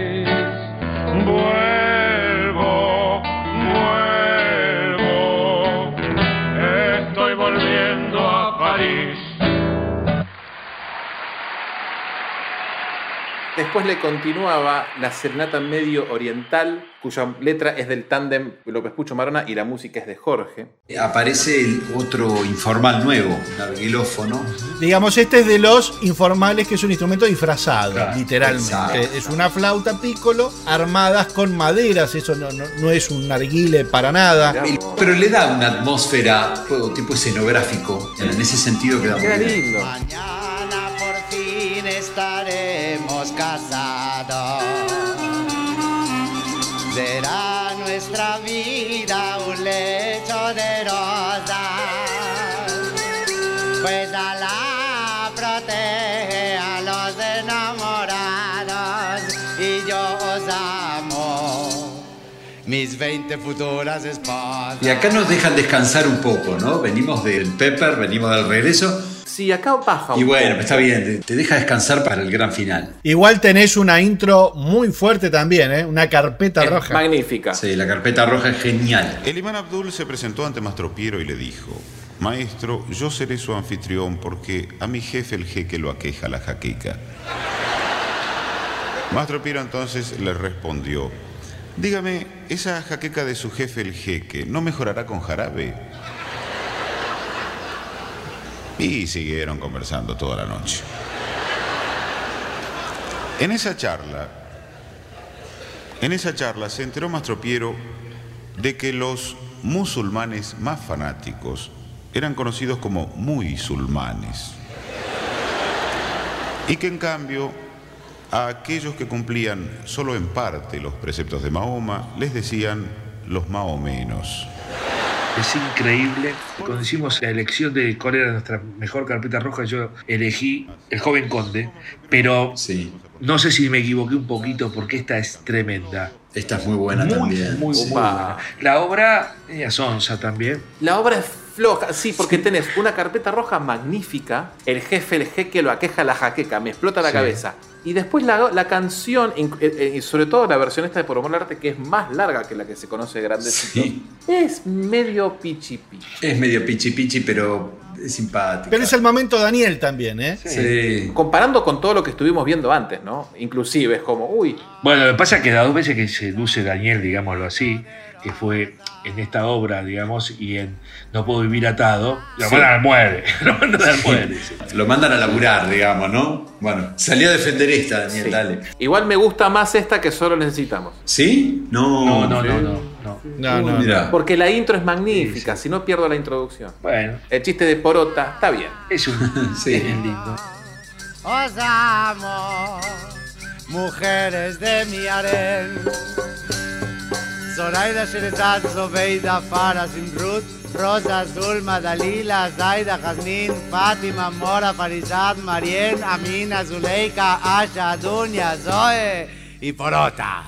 Speaker 5: Después le continuaba la serenata medio oriental, cuya letra es del tándem López Pucho Marona y la música es de Jorge.
Speaker 7: Aparece el otro informal nuevo, un arguilófono.
Speaker 8: Digamos, este es de los informales, que es un instrumento disfrazado,
Speaker 6: Claro,
Speaker 8: literalmente.
Speaker 7: exacto.
Speaker 8: Es una flauta piccolo armadas con maderas, eso no, no- no es un narguile para nada.
Speaker 7: Pero le da una atmósfera todo tipo escenográfico. En ese sentido queda muy
Speaker 5: lindo.
Speaker 13: Mañana estaremos casados. Será nuestra vida un lecho de rosas. Pues Alá protege a los enamorados y yo os amo. Mis 20 futuras esposas.
Speaker 7: Y acá nos dejan descansar un poco, ¿no? Venimos del Pepper, venimos del regreso.
Speaker 5: Sí, acá baja un
Speaker 7: Y bueno,
Speaker 5: poco.
Speaker 7: está bien, te- te deja descansar para el gran final.
Speaker 8: Igual tenés una intro muy fuerte también, ¿eh? Una carpeta
Speaker 5: Es
Speaker 8: roja.
Speaker 5: magnífica.
Speaker 7: Sí, la carpeta roja es genial.
Speaker 10: El imán Abdul se presentó ante Mastro Piero y le dijo, Maestro, yo seré su anfitrión porque a mi jefe el jeque lo aqueja la jaqueca. Mastro Piero entonces le respondió, dígame, ¿esa jaqueca de su jefe el jeque no mejorará con jarabe? Y siguieron conversando toda la noche. En esa charla, en esa charla se enteró Mastro Piero de que los musulmanes más fanáticos eran conocidos como muy sulmanes. Y que en cambio a aquellos que cumplían solo en parte los preceptos de Mahoma les decían los mahomenos.
Speaker 6: Es increíble. Cuando hicimos la elección de cuál era nuestra mejor carpeta roja, yo elegí El joven conde, pero
Speaker 7: Sí,
Speaker 6: no sé si me equivoqué un poquito porque esta es tremenda.
Speaker 7: esta es muy buena
Speaker 6: muy,
Speaker 7: también.
Speaker 6: muy,
Speaker 7: Sí.
Speaker 6: muy buena. La obra es sonsa también.
Speaker 5: La obra es floja, sí, porque tenés una carpeta roja magnífica, el jefe, el jeque lo aqueja la jaqueca, me explota la
Speaker 6: Sí.
Speaker 5: cabeza. Y después la, la canción, eh, eh, y sobre todo la versión esta de Por Amor al Arte, que es más larga que la que se conoce de Grandecito,
Speaker 7: Sí.
Speaker 5: es medio pichi pichi.
Speaker 7: Es medio pichi pichi, pero es simpática.
Speaker 8: Pero es el momento Daniel también, ¿eh?
Speaker 7: Sí.
Speaker 5: Comparando con todo lo que estuvimos viendo antes, ¿no? Inclusive es como, uy,
Speaker 6: Bueno, lo que pasa es que las dos veces que se luce Daniel, digámoslo así, que fue en esta obra, digamos, y en No puedo vivir atado, lo
Speaker 7: Sí.
Speaker 6: mandan al muere. Lo mandan al muere.
Speaker 7: Lo mandan a laburar, digamos, ¿no? Bueno, salí a defender esta, Daniel,
Speaker 5: Sí.
Speaker 7: dale.
Speaker 5: igual me gusta más esta que solo necesitamos.
Speaker 7: ¿Sí? No.
Speaker 6: No, no,
Speaker 7: ¿sí?
Speaker 6: no, no, no.
Speaker 8: No, no,
Speaker 7: Mira.
Speaker 5: Porque la intro es magnífica, si no pierdo la introducción.
Speaker 6: Bueno,
Speaker 5: El chiste de Porota está bien.
Speaker 6: es un
Speaker 7: Sí.
Speaker 6: es lindo.
Speaker 13: Os amo, mujeres de mi harén. Zoraida, Sherezad, Zobeida, Farah, Simrut, Rosa, Zulma, Dalila, Zaida, Jazmín, Fátima, Mora, Farizad, Marien, Amina, Zuleika, Asha, Dunia, Zoe y Porota.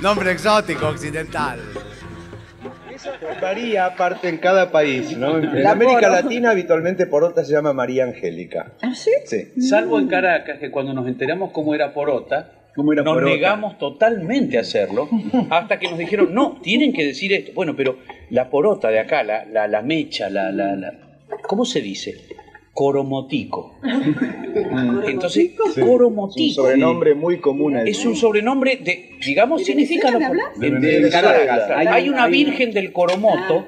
Speaker 13: Nombre exótico occidental.
Speaker 14: Varía aparte en cada país, ¿no? En
Speaker 15: La
Speaker 14: América
Speaker 15: Poro.
Speaker 14: Latina habitualmente Porota se llama María Angélica.
Speaker 15: ¿Ah, sí?
Speaker 14: Sí.
Speaker 16: Salvo en Caracas, que cuando nos enteramos cómo era Porota, nos
Speaker 14: Porota?
Speaker 16: negamos totalmente a hacerlo, hasta que nos dijeron, no, tienen que decir esto. Bueno, pero la Porota de acá, la, la, la mecha, la, la, la- ¿Cómo se dice? Coromotico. Entonces,
Speaker 14: Sí.
Speaker 16: Coromotico.
Speaker 14: Es un sobrenombre muy común ahí.
Speaker 16: Es un sobrenombre de, digamos, significa... lo-
Speaker 14: De.
Speaker 16: Hay,
Speaker 14: Hay
Speaker 16: una
Speaker 14: una-
Speaker 16: virgen del Coromoto,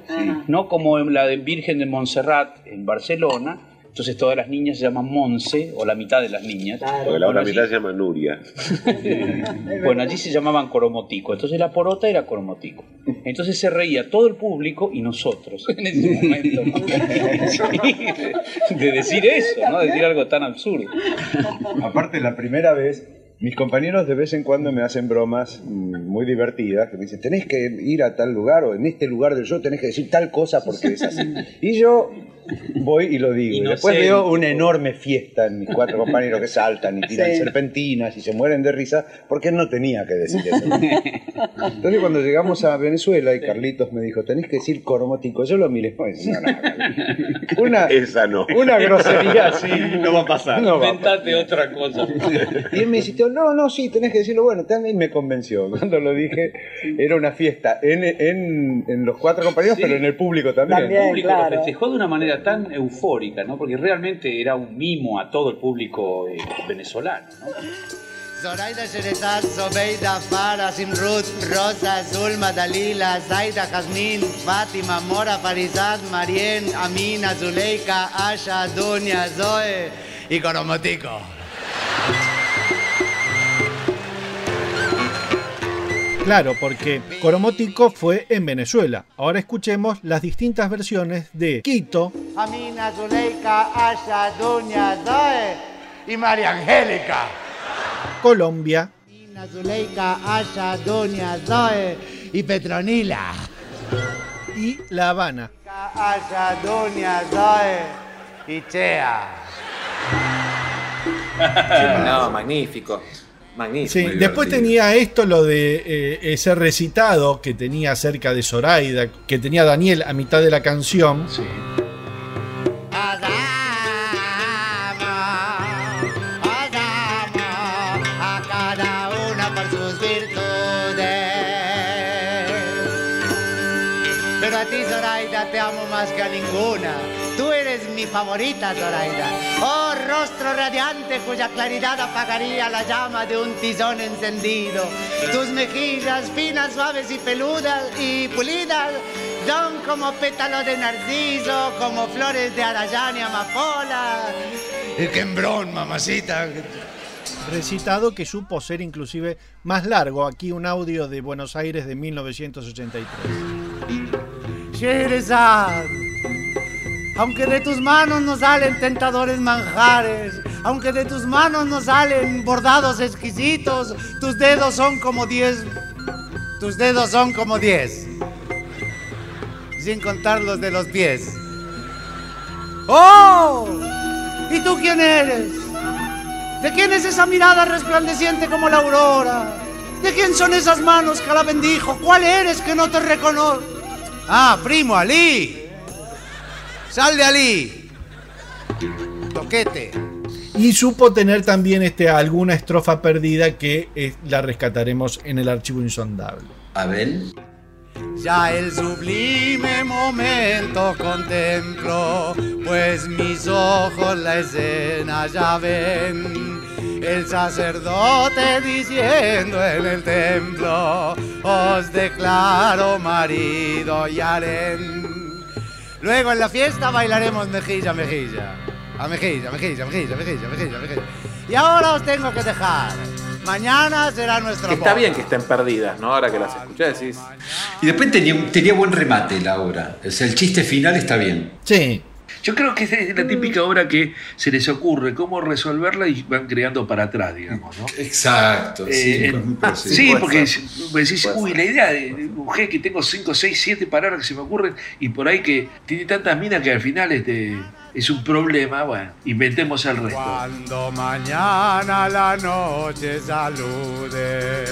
Speaker 16: no como en la de Virgen de Montserrat en Barcelona. Entonces todas las niñas se llaman Monse, o la mitad de las niñas.
Speaker 17: Porque la
Speaker 16: Bueno,
Speaker 17: otra
Speaker 16: allí-
Speaker 17: mitad se llama Nuria.
Speaker 16: bueno, allí se llamaban coromotico, entonces la porota era coromotico. Entonces se reía todo el público y nosotros en ese momento. De, de decir eso, ¿no? De decir algo tan absurdo.
Speaker 14: Aparte, la primera vez, mis compañeros de vez en cuando me hacen bromas mm, muy divertidas, que me dicen, tenés que ir a tal lugar o en este lugar del show tenés que decir tal cosa porque es así. Y yo voy y lo digo. Y después veo una enorme fiesta en mis cuatro compañeros que saltan y tiran
Speaker 15: Sí.
Speaker 14: serpentinas y se mueren de risa porque él no tenía que decir eso. Entonces cuando llegamos a Venezuela y Carlitos me dijo, tenés que decir coromótico, yo lo miré no, no. Una,
Speaker 17: Esa no.
Speaker 14: una grosería así.
Speaker 17: No va a pasar.
Speaker 14: No va a
Speaker 16: Inventate otra cosa.
Speaker 14: y él me insistió, no, no, sí, tenés que decirlo. Bueno, también me convenció. Cuando lo dije, era una fiesta en, en, en los cuatro compañeros,
Speaker 16: Sí.
Speaker 14: pero en el público también.
Speaker 16: el público lo festejó de una manera tan eufórica, ¿no? Porque realmente era un mimo a todo el público eh, venezolano, ¿no?
Speaker 13: Zoraida, Sherezad, Zobeida, Farah, Simrut, Rosa, Zulma, Dalila, Zaida, Jazmín, Fátima, Mora, Farizad, Marien, Amina, Zuleika, Asha, Dunia, Zoe y Coromotico.
Speaker 8: Claro, porque Coromótico fue en Venezuela. Ahora escuchemos las distintas versiones de Quito,
Speaker 13: Amina, Zuleika, Asha, Dunia, Zoe y María Angélica.
Speaker 8: Colombia,
Speaker 13: Amina, Zuleika, Asha, Dunia, Zoe y Petronila.
Speaker 8: y La Habana.
Speaker 13: Asha, Dunia, Zoe y Chea.
Speaker 5: No, magnífico. Magnífico.
Speaker 8: Sí, después tenía esto, lo de eh, ese recitado que tenía acerca de Zoraida, que tenía Daniel a mitad de la canción.
Speaker 13: a cada una por sus virtudes. Pero a ti, Zoraida, te amo más que a ninguna. Tú eres mi favorita, Zoraida. Oh, rostro radiante cuya claridad apagaría la llama de un tizón encendido. Tus mejillas finas, suaves y peludas y pulidas son como pétalos de narciso, como flores de arayán y amapola. ¡Y qué embrón, mamacita!
Speaker 8: Recitado que supo ser inclusive más largo. Aquí un audio de Buenos Aires de 1983.
Speaker 13: Sherezad, aunque de tus manos nos salen tentadores manjares, aunque de tus manos nos salen bordados exquisitos, tus dedos son como diez. Tus dedos son como diez. Sin contar los de los pies. ¡Oh! ¿Y tú quién eres? ¿De quién es esa mirada resplandeciente como la aurora? ¿De quién son esas manos que la bendijo? ¿Cuál eres que no te reconozco? Ah, primo, Ali. Sal de Ali. Toquete.
Speaker 8: Y supo tener también este, alguna estrofa perdida que eh, la rescataremos en el archivo insondable.
Speaker 7: Abel.
Speaker 13: Ya el sublime momento contemplo, pues mis ojos la escena ya ven. El sacerdote diciendo en el templo, os declaro marido y harén. Luego en la fiesta bailaremos mejilla a mejilla. A mejilla, mejilla, mejilla, mejilla, mejilla, mejilla. Y ahora os tengo que dejar. Mañana será nuestra
Speaker 5: Que está
Speaker 13: boda.
Speaker 5: bien que estén perdidas, ¿no? Ahora que las escuché decís.
Speaker 7: Y después tenía, un- tenía buen remate la obra. O sea, el chiste final está bien.
Speaker 8: Sí.
Speaker 6: Yo creo que es la típica obra que se les ocurre cómo resolverla y van creando para atrás, digamos, ¿no?
Speaker 7: Exacto, sí,
Speaker 6: Eh,
Speaker 7: pues, muy parecido.
Speaker 6: sí,
Speaker 7: Puede
Speaker 6: porque vos decís, uy, la idea de mujer que tengo 5, 6, 7 palabras que se me ocurren y por ahí que tiene tantas minas que al final este, es un problema, bueno, inventemos el resto.
Speaker 13: Cuando mañana la noche salude,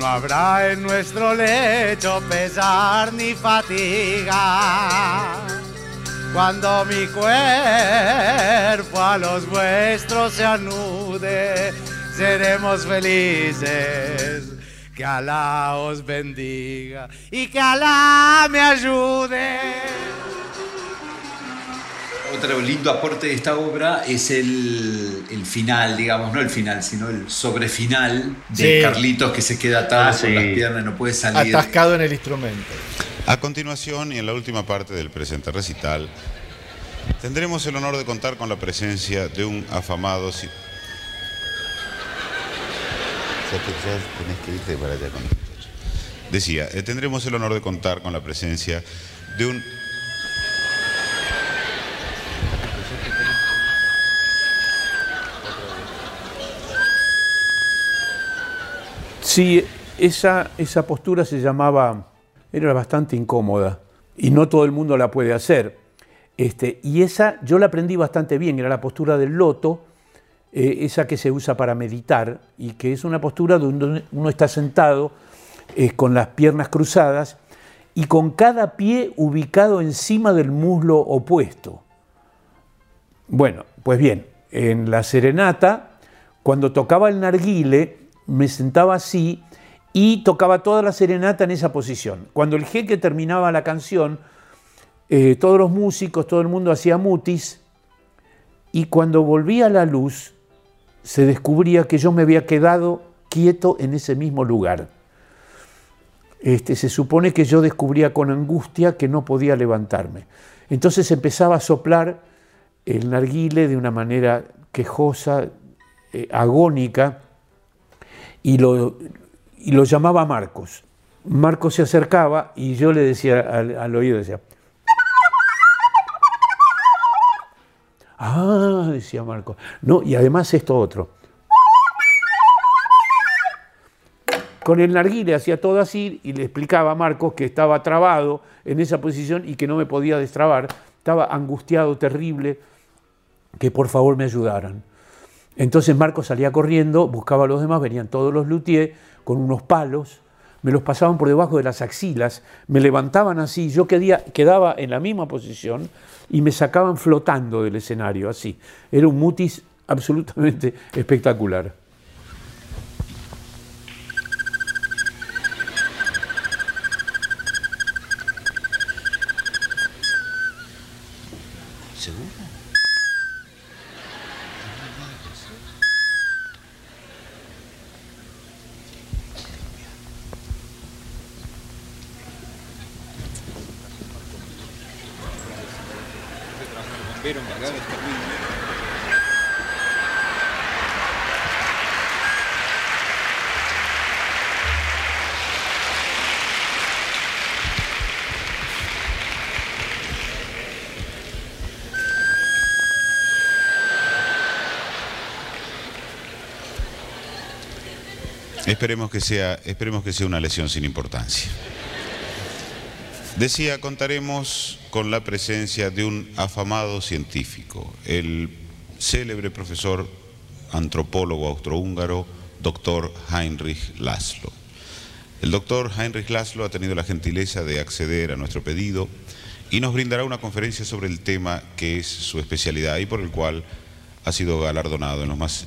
Speaker 13: no habrá en nuestro lecho pesar ni fatiga. Cuando mi cuerpo a los vuestros se anude, seremos felices. Que Alá os bendiga y que Alá me ayude.
Speaker 7: Otro lindo aporte de esta obra es el, el final, digamos, no el final, sino el sobrefinal de
Speaker 8: Sí.
Speaker 7: Carlitos que se queda atado
Speaker 8: Ah,
Speaker 7: con
Speaker 8: sí.
Speaker 7: las piernas, no puede salir.
Speaker 8: Atascado en el instrumento.
Speaker 10: A continuación y en la última parte del presente recital, tendremos el honor de contar con la presencia de un afamado... ci- Ya te- ya tenés que irte para allá con los muchachos. Decía, eh, tendremos el honor de contar con la presencia de un...
Speaker 4: Sí, esa, esa postura se llamaba, era bastante incómoda y no todo el mundo la puede hacer. Este, y esa yo la aprendí bastante bien, era la postura del loto, eh, esa que se usa para meditar y que es una postura donde uno está sentado eh, con las piernas cruzadas y con cada pie ubicado encima del muslo opuesto. Bueno, pues bien, en la serenata, cuando tocaba el narguile, me sentaba así y tocaba toda la serenata en esa posición. Cuando el jeque terminaba la canción, eh, todos los músicos, todo el mundo hacía mutis, y cuando volvía la luz, se descubría que yo me había quedado quieto en ese mismo lugar. Este, se supone que yo descubría con angustia que no podía levantarme. Entonces empezaba a soplar el narguile de una manera quejosa, eh, agónica, y lo, y lo llamaba Marcos. Marcos se acercaba y yo le decía al, oído, decía, ah, decía Marcos, no, y además esto otro. Con el narguile hacía todo así y le explicaba a Marcos que estaba trabado en esa posición y que no me podía destrabar, estaba angustiado, terrible, que por favor me ayudaran. Entonces Marcos salía corriendo, buscaba a los demás, venían todos los luthiers con unos palos, me los pasaban por debajo de las axilas, me levantaban así, yo quedía- quedaba en la misma posición y me sacaban flotando del escenario, así. Era un mutis absolutamente espectacular.
Speaker 1: Esperemos que sea, esperemos que sea una lesión sin importancia. Decía, contaremos con la presencia de un afamado científico, el célebre profesor antropólogo austrohúngaro, doctor Heinrich Laszlo. El doctor Heinrich Laszlo ha tenido la gentileza de acceder a nuestro pedido y nos brindará una conferencia sobre el tema que es su especialidad y por el cual ha sido galardonado en los más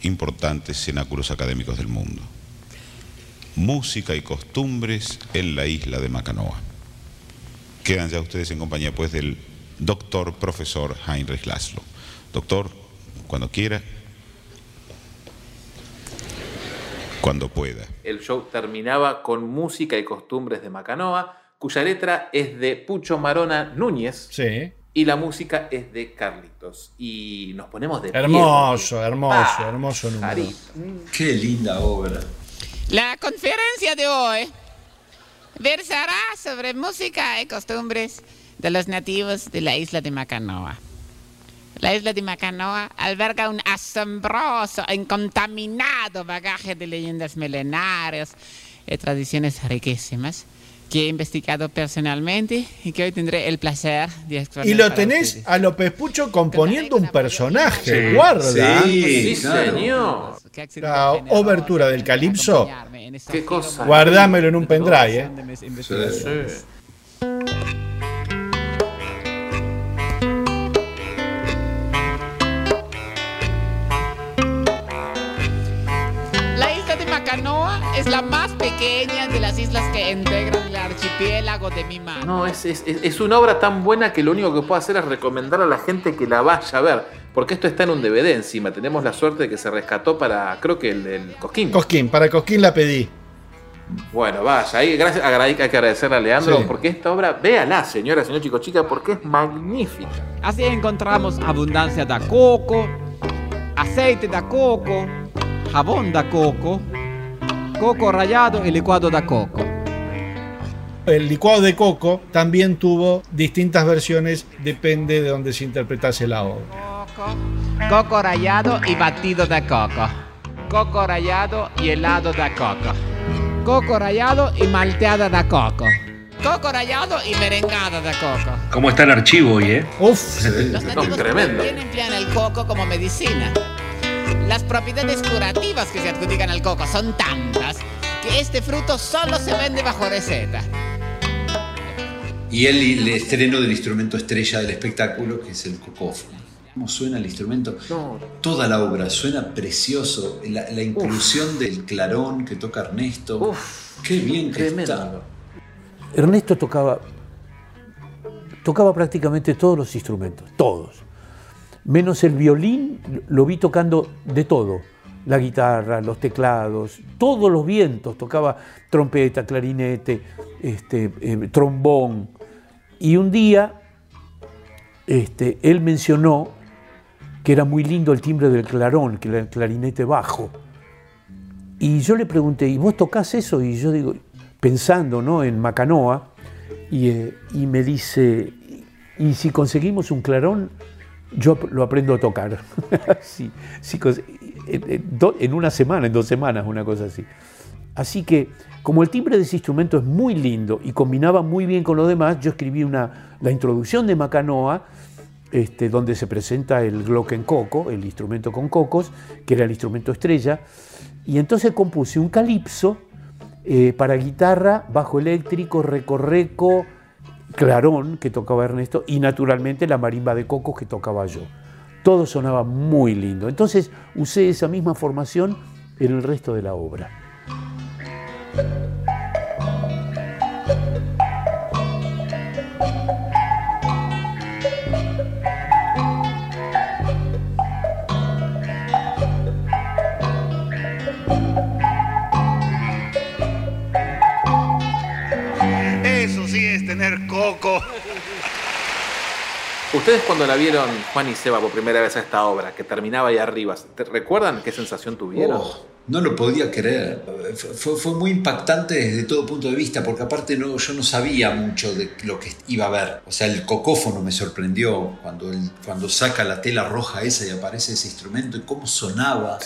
Speaker 1: importantes cenáculos académicos del mundo. Música y costumbres en la isla de Macanoa. Quedan ya ustedes en compañía pues del doctor profesor Heinrich Laszlo. Doctor, cuando quiera, cuando pueda.
Speaker 5: El show terminaba con música y costumbres de Macanoa, cuya letra es de Pucho Marona Núñez.
Speaker 8: Sí.
Speaker 5: Y la música es de Carlitos. Y nos ponemos de pie,
Speaker 8: Hermoso, hermoso,
Speaker 5: Ah,
Speaker 8: hermoso número.
Speaker 7: Qué linda obra.
Speaker 3: La conferencia de hoy versará sobre música y costumbres
Speaker 15: de los nativos de la isla de Macanoa. La isla de Macanoa alberga un asombroso e incontaminado bagaje de leyendas milenarias y tradiciones riquísimas que he investigado personalmente y que hoy tendré el placer de exponer.
Speaker 8: Y lo tenés
Speaker 15: ustedes.
Speaker 8: a López Pucho componiendo un personaje,
Speaker 6: Sí.
Speaker 8: guarda.
Speaker 5: Sí, señor.
Speaker 8: La obertura del Calipso,
Speaker 5: Qué cosa.
Speaker 8: guardámelo en un pendrive. ¿eh?
Speaker 15: La isla de Macanoa es la más pequeña de las islas que integran de mi mano.
Speaker 5: No, es, es- es- una obra tan buena que lo único que puedo hacer es recomendar a la gente que la vaya a ver. Porque esto está en un DVD encima. Tenemos la suerte de que se rescató para, creo que el, el Cosquín.
Speaker 8: Cosquín, para Cosquín la pedí.
Speaker 5: Bueno, vaya, ahí gracias, hay que agradecerle a Leandro
Speaker 8: Sí.
Speaker 5: porque esta obra, véala, señora, señor chico chica, porque es magnífica.
Speaker 17: Así encontramos abundancia de coco, aceite de coco, jabón de coco, coco rallado y licuado de coco.
Speaker 8: El licuado de coco también tuvo distintas versiones, depende de donde se interpretase la obra.
Speaker 15: Coco rallado y batido de coco. Coco rallado y helado de coco. Coco rallado y malteada de coco. Coco rallado y merengada de coco.
Speaker 6: ¿Cómo está el archivo hoy, eh?
Speaker 8: Uf,
Speaker 15: Los nativos también emplean el coco como medicina. Las propiedades curativas que se adjudican al coco son tantas que este fruto solo se vende bajo receta.
Speaker 7: Y el, el estreno del instrumento estrella del espectáculo, que es el cocófono. ¿Cómo suena el instrumento? Toda la obra suena precioso. La, la inclusión del clarón que toca Ernesto. Qué bien que está.
Speaker 4: Ernesto tocaba, tocaba prácticamente todos los instrumentos, todos. Menos el violín, lo vi tocando de todo. La guitarra, los teclados, todos los vientos. Tocaba trompeta, clarinete, este, eh, trombón. Y un día este, él mencionó que era muy lindo el timbre del clarón, que era el clarinete bajo. Y yo le pregunté, ¿y vos tocás eso? Y yo digo, pensando ¿no? en Macanoa, y, eh, me dice, ¿y si conseguimos un clarón? Yo lo aprendo a tocar. Sí, sí, en una semana, en dos semanas, una cosa así. Así que, como el timbre de ese instrumento es muy lindo y combinaba muy bien con lo demás, yo escribí una, la introducción de Macanoa, este, donde se presenta el glockencoco, el instrumento con cocos, que era el instrumento estrella, y entonces compuse un calipso eh, para guitarra, bajo eléctrico, recorreco, clarón que tocaba Ernesto y naturalmente la marimba de cocos que tocaba yo. Todo sonaba muy lindo. Entonces usé esa misma formación en el resto de la obra.
Speaker 18: Eso sí es tener coco.
Speaker 5: Ustedes cuando la vieron, Juan y Seba, por primera vez a esta obra, que terminaba ahí arriba, ¿te recuerdan qué sensación tuvieron?
Speaker 7: Oh, no lo podía creer. Fue, fue muy impactante desde todo punto de vista, porque aparte no, yo no sabía mucho de lo que iba a ver. O sea, el cocófono me sorprendió cuando, cuando saca la tela roja esa y aparece ese instrumento y cómo sonaba.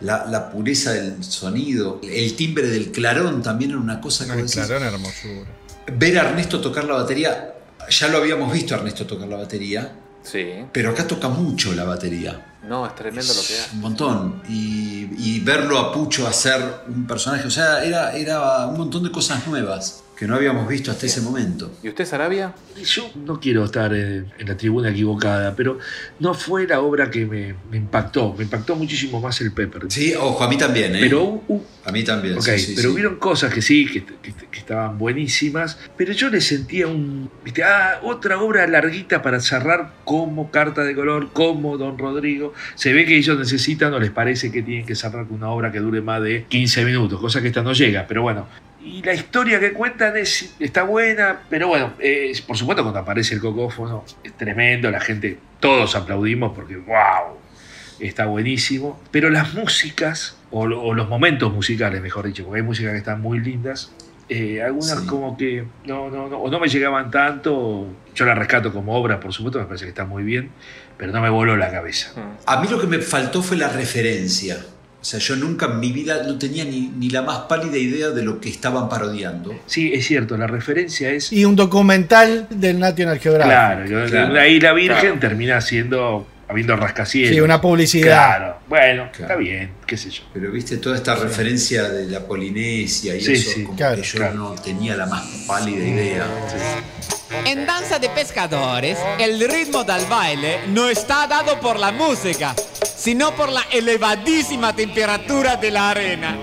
Speaker 7: La, la pureza del sonido, el timbre del clarón también era una cosa que
Speaker 8: El
Speaker 7: vos decís,
Speaker 8: clarón hermosura.
Speaker 7: ver a Ernesto tocar la batería, ya lo habíamos visto a Ernesto tocar la batería,
Speaker 5: Sí.
Speaker 7: pero acá toca mucho la batería.
Speaker 5: No, es tremendo lo que hace.
Speaker 7: Un montón. Y, y verlo a Pucho hacer un personaje, o sea, era, era un montón de cosas nuevas que no habíamos visto hasta ese momento.
Speaker 5: ¿Y usted, Sarabia?
Speaker 6: Yo no quiero estar en, en la tribuna equivocada, pero no fue la obra que me, me impactó. Me impactó muchísimo más el Pepper.
Speaker 7: Sí, ojo, a mí también, ¿eh?
Speaker 6: Pero
Speaker 7: a mí también.
Speaker 6: Ok,
Speaker 7: sí, sí,
Speaker 6: pero
Speaker 7: sí.
Speaker 6: hubieron cosas que sí, que, que- que estaban buenísimas, pero yo le sentía un, viste, ah, otra obra larguita para cerrar como Carta de Color, como Don Rodrigo. Se ve que ellos necesitan o les parece que tienen que cerrar con una obra que dure más de 15 minutos, cosa que esta no llega, pero bueno. Y la historia que cuentan es, está buena, pero bueno, eh, por supuesto cuando aparece el cocófono es tremendo, la gente, todos aplaudimos porque wow, está buenísimo. Pero las músicas, o, o los momentos musicales, mejor dicho, porque hay músicas que están muy lindas, Eh, algunas
Speaker 7: Sí.
Speaker 6: como que no, no, no, o no me llegaban tanto. Yo la rescato como obra, por supuesto, me parece que está muy bien, pero no me voló la cabeza.
Speaker 7: A mí lo que me faltó fue la referencia. O sea, yo nunca en mi vida no tenía ni, ni la más pálida idea de lo que estaban parodiando.
Speaker 6: Sí, es cierto, la referencia es.
Speaker 8: Y un documental del National Geographic.
Speaker 6: Claro,
Speaker 7: Claro.
Speaker 6: una isla virgen
Speaker 7: Claro.
Speaker 6: termina siendo. Habiendo rascacielos.
Speaker 8: Sí, una publicidad.
Speaker 6: Claro, bueno, está bien, qué sé yo.
Speaker 7: Pero viste toda esta referencia de la Polinesia y
Speaker 6: Sí,
Speaker 7: eso,
Speaker 6: sí.
Speaker 7: como
Speaker 8: Claro,
Speaker 7: que yo no tenía la más pálida idea.
Speaker 17: En danza de pescadores, el ritmo del baile no está dado por la música, sino por la elevadísima temperatura de la arena.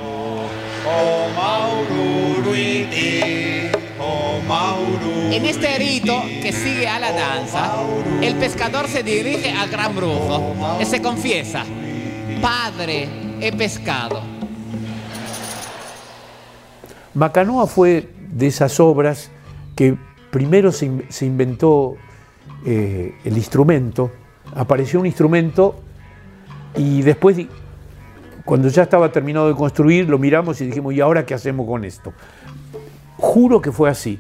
Speaker 17: En este rito que sigue a la danza, el pescador se dirige al gran brujo y se confiesa, Padre, he pescado.
Speaker 4: Macanoa fue de esas obras que primero se, in- se inventó eh, el instrumento, apareció un instrumento y después, cuando ya estaba terminado de construir, lo miramos y dijimos, ¿y ahora qué hacemos con esto? Juro que fue así,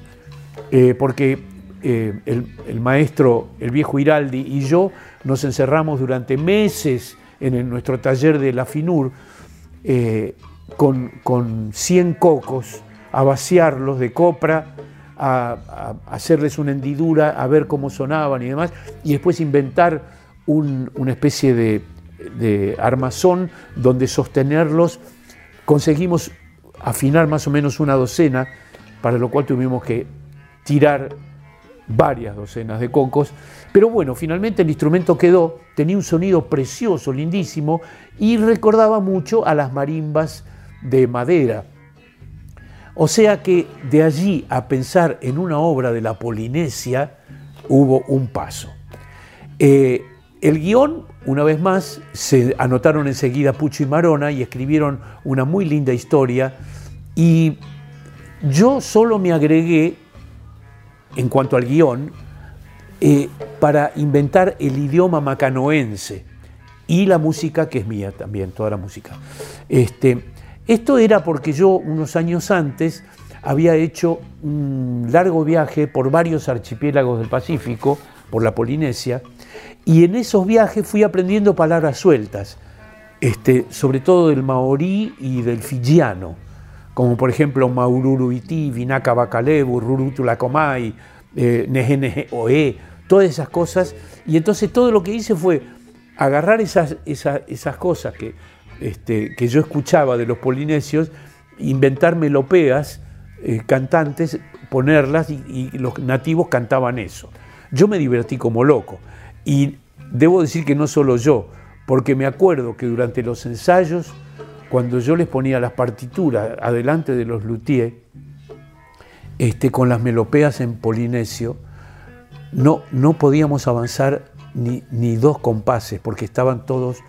Speaker 4: eh, porque eh, el, maestro, el viejo Hiraldi y yo nos encerramos durante meses en nuestro taller de la FINUR eh, con, con 100 cocos a vaciarlos de copra, a, hacerles una hendidura, a ver cómo sonaban y demás, y después inventar un- una especie de armazón donde sostenerlos. Conseguimos afinar más o menos una docena, para lo cual tuvimos que tirar varias docenas de cocos. Pero bueno, finalmente el instrumento quedó, tenía un sonido precioso, lindísimo, y recordaba mucho a las marimbas de madera. O sea que de allí a pensar en una obra de la Polinesia hubo un paso. Eh, el guion, una vez más, se anotaron enseguida Pucho y Marona y escribieron una muy linda historia y yo solo me agregué, en cuanto al guion, eh, para inventar el idioma macanoense y la música que es mía también, toda la música. Este, esto era porque yo unos años antes había hecho un largo viaje por varios archipiélagos del Pacífico, por la Polinesia, y en esos viajes fui aprendiendo palabras sueltas, este, sobre todo del maorí y del fijiano, como por ejemplo Maururuiti, Vinaka Bakalebu, Rurutulakomai, eh, Oe, todas esas cosas. Y entonces todo lo que hice fue agarrar esas, esas, esas cosas que, este, que yo escuchaba de los polinesios, inventar melopeas, eh, cantantes, ponerlas y los nativos cantaban eso. Yo me divertí como loco. Y debo decir que no solo yo, porque me acuerdo que durante los ensayos, cuando yo les ponía las partituras adelante de los luthiers, este, con las melopeas en polinesio, no, no podíamos avanzar ni, ni dos compases, porque estaban todos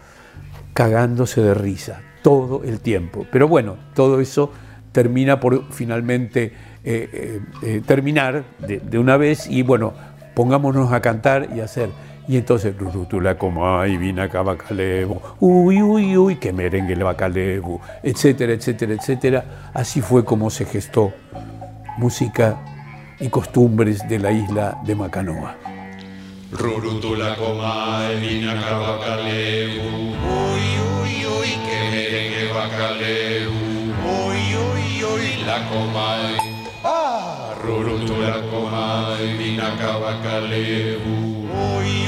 Speaker 4: cagándose de risa, todo el tiempo. Pero bueno, todo eso termina por finalmente eh, eh, eh, terminar de, de una vez y bueno, pongámonos a cantar y hacer. Y entonces, Rurutula Comay, Vina Cabacalevo, uy, uy, uy, que merengue le bacalevo, etcétera, etcétera, etcétera. Así fue como se gestó música y costumbres de la isla de Macanoa.
Speaker 10: Rurutula Comay, Vina Cabacalevo, uy, uy, uy, que merengue bacaleu, uy, uy, uy, la Comay. Ah, Rurutula Comay, Vina Cabacalevo, uy, uy,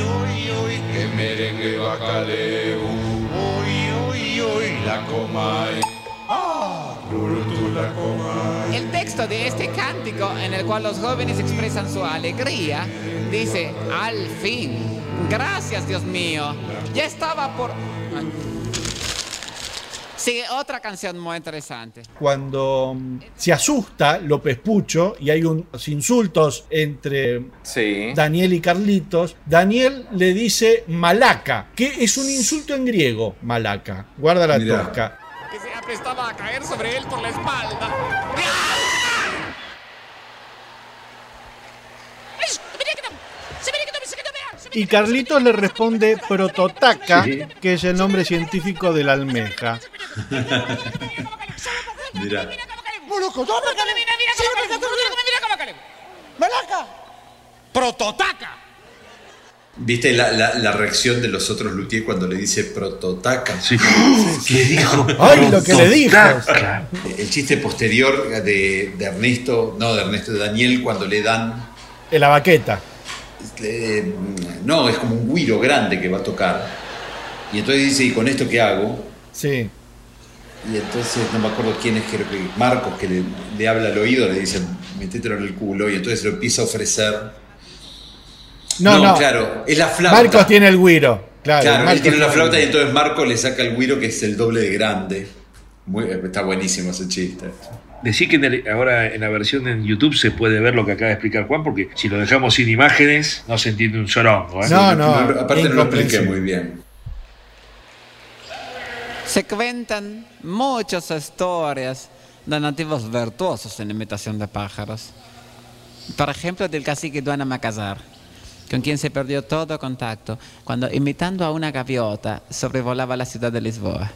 Speaker 10: merengue bacaleu, uy, uy, uy, la Comay. Ah, Rurutula Comay.
Speaker 15: El texto de este cántico en el cual los jóvenes expresan su alegría dice, al fin, gracias Dios mío, ya estaba por... Sigue otra canción muy interesante.
Speaker 8: Cuando mm, se asusta López Pucho y hay unos insultos entre Daniel y Carlitos, Daniel le dice malaca, que es un insulto en griego, malaca. Guarda la
Speaker 7: Mirá.
Speaker 8: tosca.
Speaker 17: Que se aprestaba a caer sobre él por la espalda.
Speaker 8: Y Carlitos le responde prototaca,
Speaker 7: Sí.
Speaker 8: que es el nombre científico de la almeja.
Speaker 7: Mirá.
Speaker 3: Prototaca.
Speaker 7: ¿Viste la, la- la reacción de los otros luthier cuando le dice prototaca?
Speaker 6: Sí. Le dijo.
Speaker 8: Ay, lo que le dijo.
Speaker 7: El chiste posterior de, de Ernesto, no de Ernesto, de Daniel, cuando le dan.
Speaker 8: La baqueta.
Speaker 7: Eh, no, es como un guiro grande que va a tocar. Y entonces dice, ¿y con esto qué hago?
Speaker 8: Sí.
Speaker 7: Y entonces no me acuerdo quién es, creo que Marcos, que le, le habla al oído, le dice, metételo en el culo. Y entonces lo empieza a ofrecer.
Speaker 8: No, no.
Speaker 7: claro, es la flauta.
Speaker 8: Marcos tiene el güiro. Claro,
Speaker 7: Claro, él
Speaker 8: Marcos
Speaker 7: tiene la flauta y entonces Marco le saca el guiro que es el doble de grande. Muy- está buenísimo ese chiste.
Speaker 6: Decí que en el- ahora en la versión en YouTube se puede ver lo que acaba de explicar Juan, porque si lo dejamos sin imágenes no se entiende un sorongo. ¿eh?
Speaker 8: No, no,
Speaker 7: aparte no lo expliqué muy bien.
Speaker 15: Se cuentan muchas historias de nativos virtuosos en imitación de pájaros. Por ejemplo, del cacique Duana Macazar, con quien se perdió todo contacto cuando, imitando a una gaviota, sobrevolaba la ciudad de Lisboa.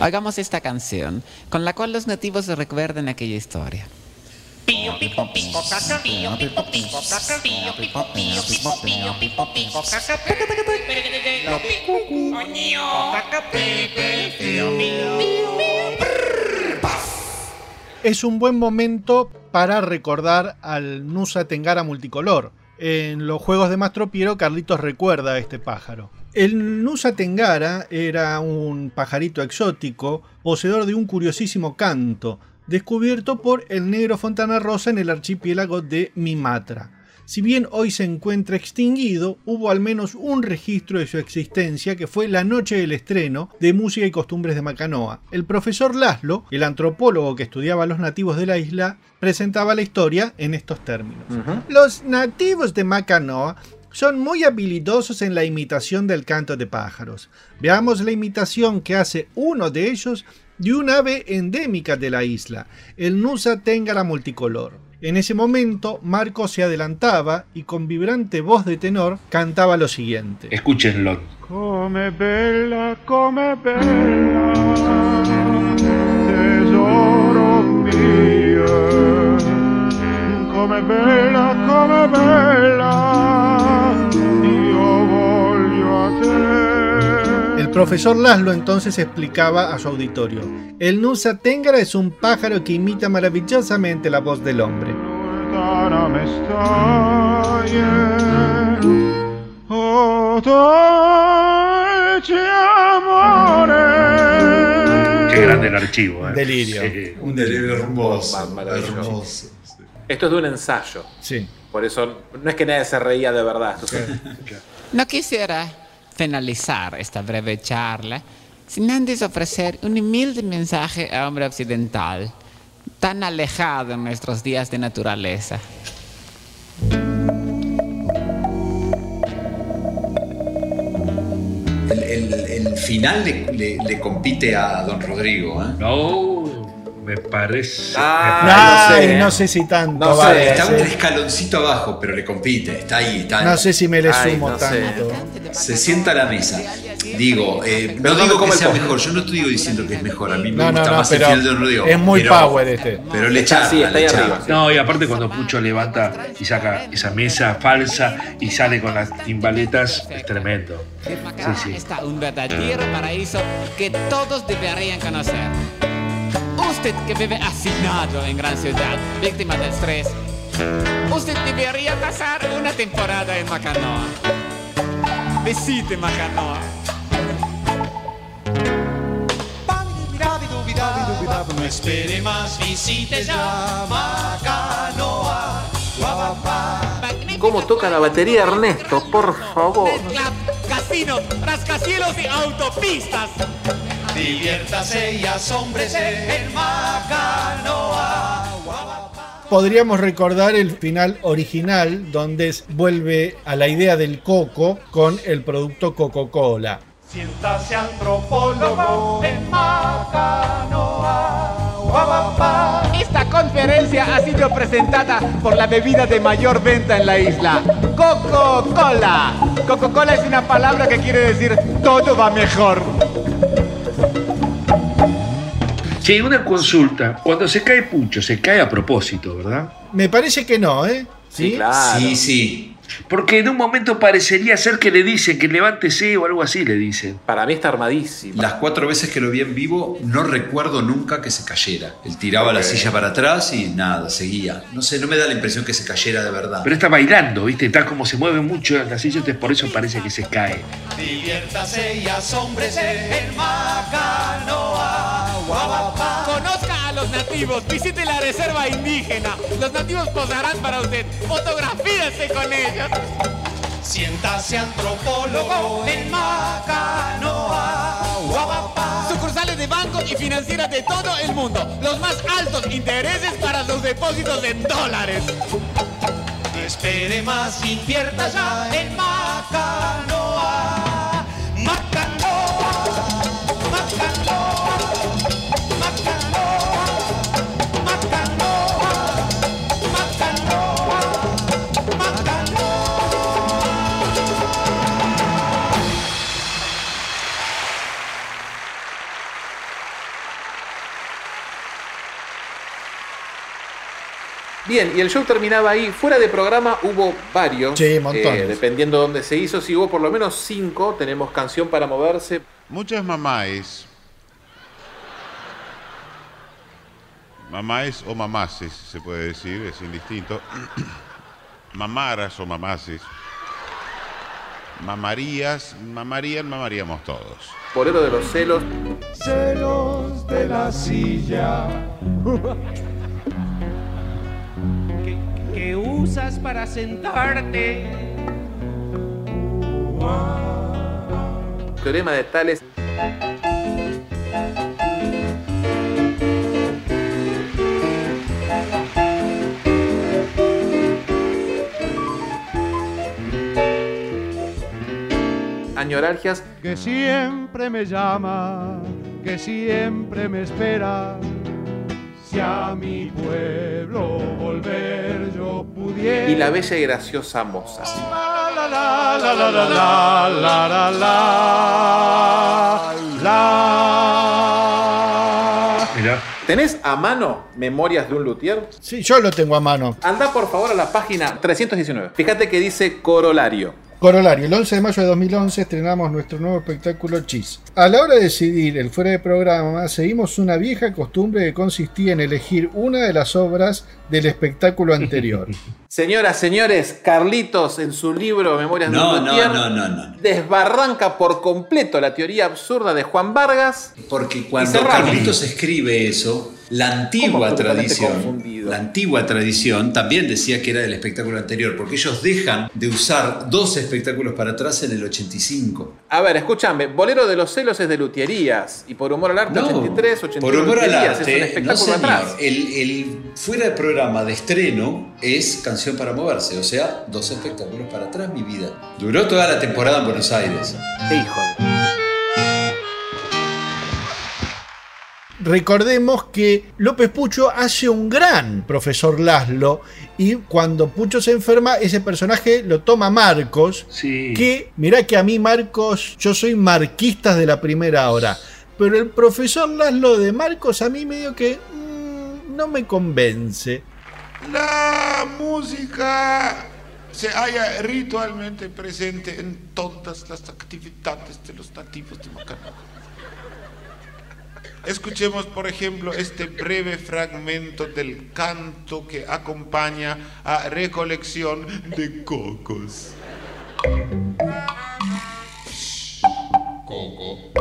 Speaker 15: Hagamos esta canción, con la cual los nativos recuerden aquella historia.
Speaker 3: Pío, pipo, pico, caca, pío, pipo, pico, caca, pío, pipo, pío, pipo, pío, pipo, pico, caca, Lo pico, oño, caca, pepe, pío, pío, pío,
Speaker 8: Es un buen momento para recordar al Nusa Tengara multicolor. En los juegos de Mastro Piero, Carlitos recuerda a este pájaro. El Nusa Tengara era un pajarito exótico, poseedor de un curiosísimo canto, descubierto por el negro Fontana Rosa en el archipiélago de Mimatra. Si bien hoy se encuentra extinguido, hubo al menos un registro de su existencia que fue la noche del estreno de Música y Costumbres de Macanoa. El profesor Laszlo, el antropólogo que estudiaba a los nativos de la isla, presentaba la historia en estos términos. Los nativos de Macanoa son muy habilidosos en la imitación del canto de pájaros. Veamos la imitación que hace uno de ellos de un ave endémica de la isla, el Nusa Tengara multicolor. En ese momento, Marco se adelantaba y con vibrante voz de tenor cantaba lo siguiente.
Speaker 6: Escúchenlo.
Speaker 19: Come bella, come bella, tesoro mio. Come bella, come bella,
Speaker 8: El profesor Laszlo entonces explicaba a su auditorio. El Nusa Tengara es un pájaro que imita maravillosamente la voz del hombre.
Speaker 6: Qué grande el archivo. ¿eh?
Speaker 8: Delirio.
Speaker 6: Sí.
Speaker 7: Un delirio hermoso. Hermoso.
Speaker 5: Esto es de un ensayo.
Speaker 8: Sí.
Speaker 5: Por eso no es que nadie se reía de verdad.
Speaker 15: No quisiera finalizar esta breve charla sin antes ofrecer un humilde mensaje al hombre occidental, tan alejado en nuestros días de naturaleza.
Speaker 7: El, el- el final le, le- le compite a Don Rodrigo. ¿eh?
Speaker 6: No, me parece.
Speaker 5: Ah,
Speaker 8: Ay,
Speaker 5: no sé.
Speaker 8: no sé si tanto.
Speaker 5: No sé,
Speaker 8: vale,
Speaker 7: Está un
Speaker 8: sí.
Speaker 7: escaloncito abajo, pero le compite. Está ahí. Está
Speaker 8: No sé si me le
Speaker 5: Ay,
Speaker 8: sumo
Speaker 5: no sé.
Speaker 8: tanto.
Speaker 7: Se sienta a la mesa. Digo, eh,
Speaker 5: Pero
Speaker 7: no digo
Speaker 5: como
Speaker 7: que sea mejor. Yo no estoy diciendo que es mejor. A mí me
Speaker 8: No,
Speaker 7: gusta
Speaker 8: no,
Speaker 7: más el final de Rodrigo.
Speaker 8: es muy
Speaker 7: pero-
Speaker 8: power este.
Speaker 7: Pero le
Speaker 5: Sí, ahí
Speaker 7: le.
Speaker 6: No, y aparte cuando Pucho levanta y saca esa mesa falsa y sale con las timbaletas, es tremendo.
Speaker 15: Macará
Speaker 6: Sí, sí.
Speaker 15: está un verdadero paraíso que todos deberían conocer. Usted que vive hacinado en gran ciudad, víctima del estrés, usted debería pasar una temporada en Macanoa. Visite Macanoa.
Speaker 13: No espere más, visite ya Macanoa.
Speaker 5: ¿Cómo toca la batería Ernesto? Por favor.
Speaker 15: Casino, rascacielos y autopistas.
Speaker 13: Diviértase y asómbrese en Macanoa.
Speaker 8: Podríamos recordar el final original donde vuelve a la idea del coco con el producto Coca-Cola.
Speaker 13: Siéntase antropólogo en Macanoa. Guapapá.
Speaker 17: Esta conferencia ha sido presentada por la bebida de mayor venta en la isla, Coca-Cola. Coca-Cola es una palabra que quiere decir todo va mejor.
Speaker 6: Sí, Che, una consulta. Cuando se cae Pucho, se cae a propósito, ¿verdad?
Speaker 8: Me parece que no, ¿eh?
Speaker 5: Sí, claro.
Speaker 7: Sí, sí.
Speaker 6: Porque en un momento parecería ser que le dicen que levántese o algo así le dicen.
Speaker 5: Para mí está armadísimo.
Speaker 7: Las cuatro veces que lo vi en vivo, no recuerdo nunca que se cayera. Él tiraba la silla para atrás y nada, seguía. No sé, no me da la impresión que se cayera de verdad.
Speaker 6: Pero está bailando, ¿viste? Está como se mueve mucho en la silla, entonces por eso parece que se cae.
Speaker 9: Diviértase y asómbrese.
Speaker 15: Conozca a los nativos, visite la reserva indígena. Los nativos posarán para usted. Fotografíese con ellos.
Speaker 9: Siéntase antropólogo en Macanoa, Guabapá.
Speaker 15: Sucursales de bancos y financieras de todo el mundo. Los más altos intereses para los depósitos en dólares.
Speaker 9: No espere más, invierta ya en Macanoa.
Speaker 5: Bien, y el show terminaba ahí. Fuera de programa hubo varios.
Speaker 8: Sí, montones.
Speaker 5: eh, dependiendo de dónde se hizo, si hubo por lo menos cinco, tenemos canción para moverse.
Speaker 10: Muchas mamáes, mamáes o mamases, se puede decir, es indistinto, mamaras o mamases, mamarías, mamarían, mamaríamos todos.
Speaker 5: Bolero de los celos.
Speaker 13: Celos de la silla.
Speaker 9: que usas para sentarte.
Speaker 5: Teorema de Tales. Añoralgias.
Speaker 13: Que siempre me llama, que siempre me espera. Si a mi pueblo volver
Speaker 5: y la bella y graciosa moza.
Speaker 6: Mirá.
Speaker 5: ¿Tenés a mano Memorias de un Luthier?
Speaker 8: Sí, yo lo tengo a mano.
Speaker 5: Anda por favor a la página 319. Fíjate que dice corolario.
Speaker 8: Corolario, el 11 de mayo de 2011 estrenamos nuestro nuevo espectáculo Chis. A la hora de decidir el fuera de programa, seguimos una vieja costumbre que consistía en elegir una de las obras del espectáculo anterior.
Speaker 5: Señoras, señores, Carlitos en su libro Memorias de
Speaker 7: No,
Speaker 5: un
Speaker 7: no,
Speaker 5: Luthier
Speaker 7: no, no, no.
Speaker 5: desbarranca por completo la teoría absurda de Juan Vargas.
Speaker 7: Porque cuando. Carlitos escribe eso, la
Speaker 5: ¿Cómo
Speaker 7: antigua tradición,
Speaker 5: confundido?
Speaker 7: la antigua tradición también decía que era del espectáculo anterior, porque ellos dejan de usar dos espectáculos para atrás en el 85.
Speaker 5: A ver, escúchame, Bolero de los celos es de Luthierías y por humor al arte 83, 81
Speaker 7: por humor al
Speaker 5: Luthierías, es un
Speaker 7: arte, no
Speaker 5: espectáculo
Speaker 7: señor.
Speaker 5: atrás.
Speaker 7: El, el fuera de programa de estreno es Canción para Moverse, o sea, dos espectáculos para atrás, mi vida. Duró toda la temporada en Buenos Aires.
Speaker 5: Qué hijo de-
Speaker 8: Recordemos que López Pucho hace un gran profesor Laszlo y cuando Pucho se enferma, ese personaje lo toma Marcos,
Speaker 6: Sí.
Speaker 8: que mirá que a mí Marcos, yo soy marquista de la primera hora, pero el profesor Laszlo de Marcos a mí medio que mm, no me convence.
Speaker 10: La música se halla ritualmente presente en todas las actividades de los nativos de Macanao. Escuchemos, por ejemplo, este breve fragmento del canto que acompaña a recolección de cocos. Coco.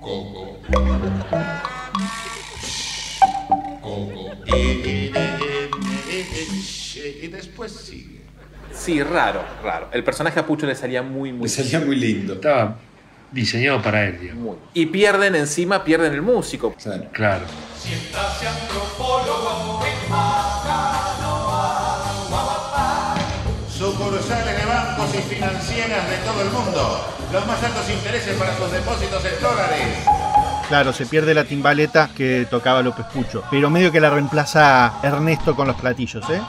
Speaker 10: Coco. Coco. Y, y- y- y después sigue.
Speaker 5: Sí, raro, raro. El personaje a Pucho le salía muy, muy
Speaker 7: Le salía muy lindo.
Speaker 6: Estaba diseñado para él, digamos.
Speaker 5: muy. Y pierden encima, pierden el músico.
Speaker 6: Claro.
Speaker 9: Guabapá.
Speaker 10: Sucursales de bancos y financieras de todo el mundo. Los más altos intereses para sus depósitos en dólares.
Speaker 8: Claro, se pierde la timbaleta que tocaba López Pucho, pero medio que la reemplaza Ernesto con los platillos, ¿eh?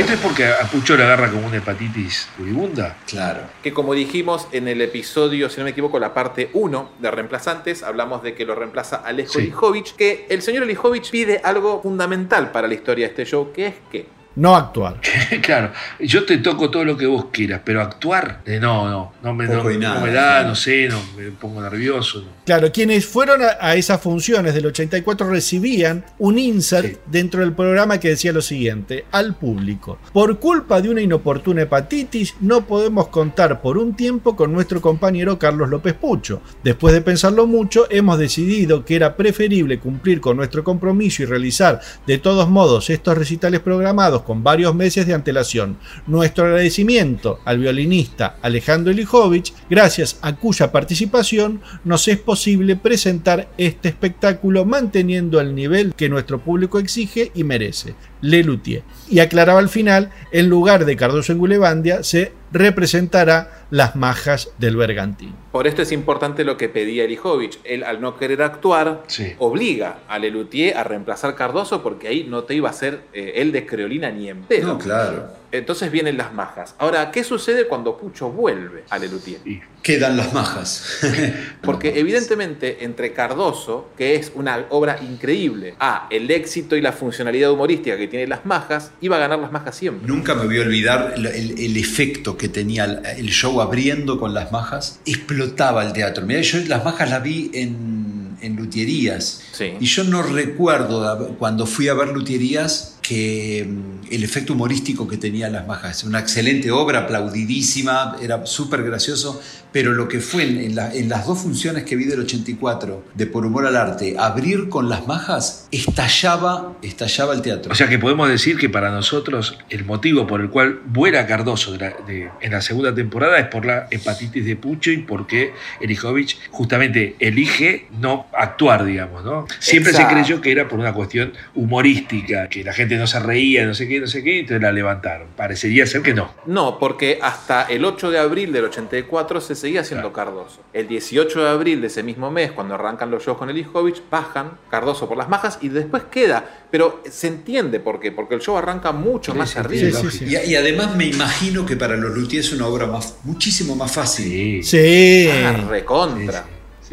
Speaker 6: ¿Esto es porque a Pucho le agarra como una hepatitis furibunda?
Speaker 7: Claro.
Speaker 5: Que como dijimos en el episodio, si no me equivoco, la parte 1 de reemplazantes, hablamos de que lo reemplaza Alejo
Speaker 6: Sí.
Speaker 5: Lijovic, que el señor Lijovic pide algo fundamental para la historia de este show, que es que
Speaker 8: No actuar.
Speaker 6: claro, yo te toco todo lo que vos quieras, pero actuar, eh, no, no, no me, no,
Speaker 7: y
Speaker 6: no
Speaker 7: nada,
Speaker 6: me da,
Speaker 7: claro.
Speaker 6: no sé, no, me pongo nervioso. no.
Speaker 8: Claro, quienes fueron a, a esas funciones del 84 recibían un insert dentro del programa que decía lo siguiente, al público, por culpa de una inoportuna hepatitis no podemos contar por un tiempo con nuestro compañero Carlos López Pucho. Después de pensarlo mucho, hemos decidido que era preferible cumplir con nuestro compromiso y realizar de todos modos estos recitales programados con varios meses de antelación. Nuestro agradecimiento al violinista Alejandro Ilijovic, gracias a cuya participación nos es posible presentar este espectáculo manteniendo el nivel que nuestro público exige y merece. Lelutier. Y aclaraba al final, en lugar de Cardoso en Gulebandia, se representará las majas del Bergantín.
Speaker 5: Por esto es importante lo que pedía Lijovic. Él, al no querer actuar, obliga a Lelutier a reemplazar Cardoso porque ahí no te iba a hacer eh, él de Creolina ni en pedo.
Speaker 7: No, claro.
Speaker 5: Entonces vienen las majas. Ahora, ¿qué sucede cuando Pucho vuelve a Lelutier?
Speaker 7: Quedan las majas.
Speaker 5: Porque evidentemente entre Cardoso, que es una obra increíble, a el éxito y la funcionalidad humorística que tiene las majas, iba a ganar las majas siempre.
Speaker 7: Nunca me voy a olvidar el, el- el efecto que tenía el, show abriendo con las majas. Explotaba el teatro. Mirá, yo las majas las vi en, en luthierías. Y yo no recuerdo cuando fui a ver luthierías mm, el efecto humorístico que tenían las majas. Una excelente obra, aplaudidísima, era súper gracioso, pero lo que fue en, en la- en las dos funciones que vi del 84 de Por Humor al Arte, abrir con las majas, estallaba, estallaba el teatro.
Speaker 6: O sea que podemos decir que para nosotros el motivo por el cual vuela Cardoso de la- de- en la segunda temporada es por la hepatitis de Pucho y porque Elijovic justamente elige no actuar, digamos, ¿no? Siempre
Speaker 5: Exacto.
Speaker 6: se creyó que era por una cuestión humorística, que la gente no se reía, no sé qué, no sé qué, y entonces la levantaron. Parecería ser que no.
Speaker 5: No, porque hasta el 8 de abril del 84 se seguía haciendo Cardoso. El 18 de abril de ese mismo mes, cuando arrancan los shows con Elijovic, bajan Cardoso por las majas y después queda. Pero se entiende por qué, porque el show arranca mucho más arriba.
Speaker 7: Y, y además me imagino que para los luthiers es una obra más, muchísimo más fácil.
Speaker 8: Sí.
Speaker 5: Ah, recontra.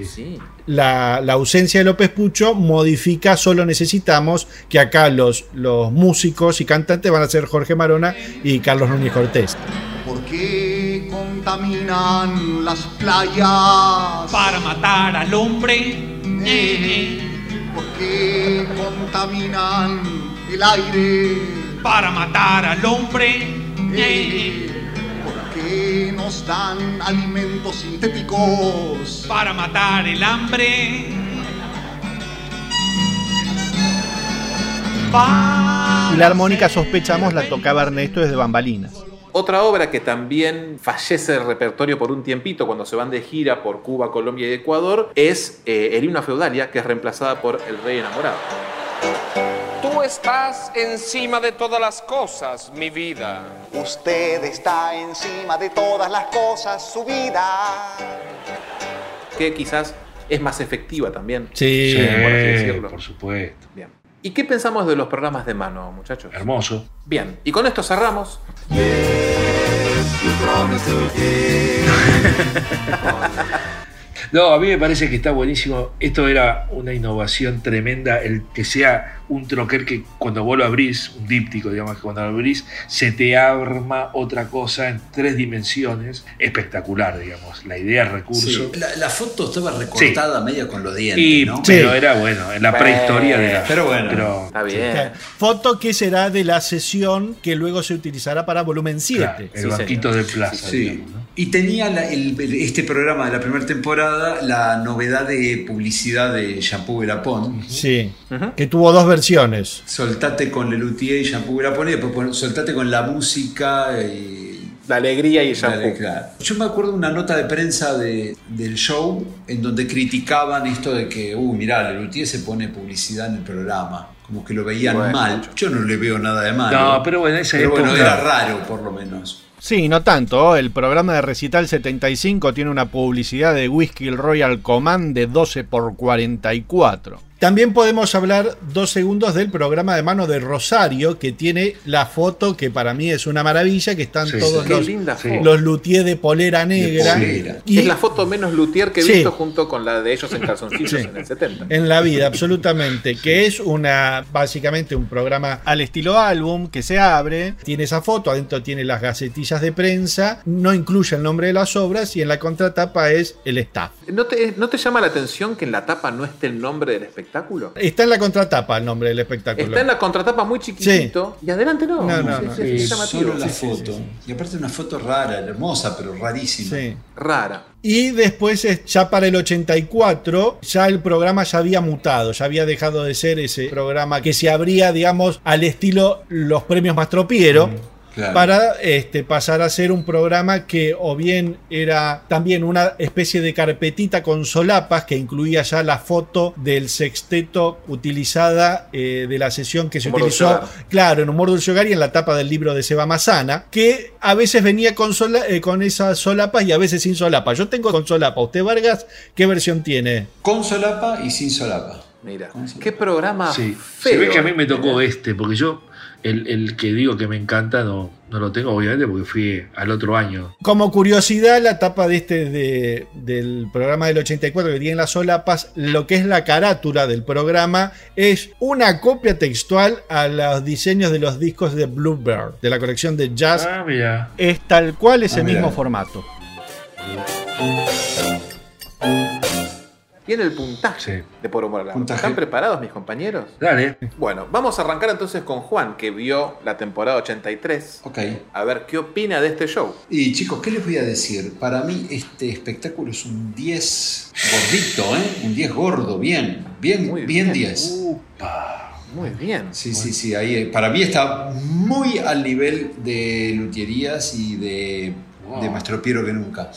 Speaker 5: Sí.
Speaker 8: La, la ausencia de López Pucho modifica, solo necesitamos que acá los, los músicos y cantantes van a ser Jorge Marona y Carlos Núñez Cortés.
Speaker 19: ¿Por qué contaminan las playas?
Speaker 9: Para matar al hombre.
Speaker 19: Eh, ¿Por qué contaminan el aire?
Speaker 9: Para matar al hombre.
Speaker 19: Eh, ¿Por qué nos dan alimentos sintéticos?
Speaker 9: Para matar el hambre.
Speaker 8: Y la armónica, sospechamos, la tocaba Ernesto desde Bambalinas.
Speaker 5: Otra obra que también fallece del repertorio por un tiempito cuando se van de gira por Cuba, Colombia y Ecuador es eh, El himno a Feudalia, que es reemplazada por El Rey Enamorado.
Speaker 11: Tú estás encima de todas las cosas, mi vida.
Speaker 13: Usted está encima de todas las cosas, su vida.
Speaker 5: que quizás es más efectiva también.
Speaker 8: Sí.
Speaker 5: por así decirlo.
Speaker 6: por supuesto.
Speaker 5: Bien. ¿Y qué pensamos de los programas de mano, muchachos?
Speaker 6: Hermoso.
Speaker 5: Bien, y con esto cerramos.
Speaker 6: No, a mí me parece que está buenísimo. Esto era una innovación tremenda, el que sea un troquel que cuando vos lo abrís, un díptico, digamos, que cuando lo abrís, se te arma otra cosa en tres dimensiones. Espectacular, digamos. La idea, el recurso.
Speaker 7: Sí, La, la foto estaba recortada media con los dientes,
Speaker 6: Y,
Speaker 7: ¿no?
Speaker 6: Pero era bueno, en la prehistoria de la.
Speaker 7: Pero bueno.
Speaker 5: Está bien.
Speaker 8: Foto que será de la sesión que luego se utilizará para volumen 7.
Speaker 6: Claro, el banquito de plaza,
Speaker 7: Sí.
Speaker 6: digamos, ¿no?
Speaker 7: Y tenía la- el- este programa de la primera temporada la novedad de publicidad de Shampoo Verapón.
Speaker 8: Sí, que tuvo dos versiones.
Speaker 7: Soltate con Lelutier y Shampoo Verapón y después soltate con la música y...
Speaker 5: La alegría y el shampoo.
Speaker 7: claro. Yo me acuerdo de una nota de prensa de- del show en donde criticaban esto de que, uy, mirá, Lelutier se pone publicidad en el programa. Como que lo veían
Speaker 6: Bueno,
Speaker 7: mal. Yo no le veo nada de malo.
Speaker 6: No, pero bueno, en esa
Speaker 7: Pero bueno,
Speaker 6: época-
Speaker 7: era raro por lo menos.
Speaker 8: Sí, no tanto. El programa de Recital 75 tiene una publicidad de Whisky Royal Command de 12 por 44. También podemos hablar dos segundos del programa de mano de Rosario, que tiene la foto que para mí es una maravilla, que están
Speaker 5: Sí,
Speaker 8: todos los, los luthiers de polera negra. Y
Speaker 5: es la foto menos luthier que he
Speaker 8: Sí.
Speaker 5: visto junto con la de ellos en calzoncillos
Speaker 8: Sí.
Speaker 5: en el 70.
Speaker 8: En la vida, absolutamente. Que es una, básicamente un programa al estilo álbum que se abre, tiene esa foto, adentro tiene las gacetillas de prensa, no incluye el nombre de las obras y en la contratapa es el staff.
Speaker 5: ¿No te, ¿No te llama la atención que en la tapa no esté el nombre del espectáculo?
Speaker 8: Está en la contratapa el nombre del espectáculo.
Speaker 5: Está en la contratapa muy chiquitito y adelante no.
Speaker 8: No, no,
Speaker 5: Sí,
Speaker 8: no.
Speaker 5: sí, sí.
Speaker 7: Solo la
Speaker 5: Sí, sí,
Speaker 7: foto.
Speaker 5: sí.
Speaker 7: Y aparte una foto rara, hermosa, pero rarísima.
Speaker 8: Sí.
Speaker 5: Rara.
Speaker 8: Y después, es- ya para el 84, ya el programa ya había mutado, ya había dejado de ser ese programa que se abría, digamos, al estilo los premios Mastropiero.
Speaker 7: Claro.
Speaker 8: Para este, pasar a ser un programa que o bien era también una especie de carpetita con solapas que incluía ya la foto del sexteto utilizada eh, de la sesión que se
Speaker 5: Humor
Speaker 8: utilizó, claro, en Humor Dulce Hogar y en la tapa del libro de Seba Mazana, que a veces venía con, sola- eh, con esas solapas y a veces sin solapa. Yo tengo con solapa. ¿Usted, Vargas, qué versión tiene?
Speaker 7: Con solapa y sin solapa.
Speaker 5: Mira, qué programa
Speaker 6: Sí,
Speaker 5: feo.
Speaker 6: se ve que a mí me tocó este, porque yo, el, el que digo que me encanta, no, no lo tengo, obviamente, porque fui al otro año.
Speaker 8: Como curiosidad, la tapa de este de- del programa del 84 que tiene las solapas, lo que es la carátula del programa es una copia textual a los diseños de los discos de Bluebird, de la colección de jazz.
Speaker 6: Ah, mira.
Speaker 8: Es tal cual ese
Speaker 7: Ah,
Speaker 8: mismo formato.
Speaker 5: Tiene el puntaje de Por Humor al.
Speaker 7: Puntaje.
Speaker 5: ¿Están preparados, mis compañeros?
Speaker 6: Dale.
Speaker 5: Bueno, vamos a arrancar entonces con Juan, que vio la temporada 83.
Speaker 7: Ok.
Speaker 5: A ver qué opina de este show.
Speaker 7: Y chicos, ¿qué les voy a decir? Para mí este espectáculo es un 10 gordito, ¿eh? Un 10 gordo, bien, bien,
Speaker 5: Muy
Speaker 7: bien
Speaker 5: bien.
Speaker 7: 10.
Speaker 5: Muy bien.
Speaker 7: Sí, sí, sí, ahí eh, para mí está muy al nivel de Luthierías y de, de Maestro Piero que nunca.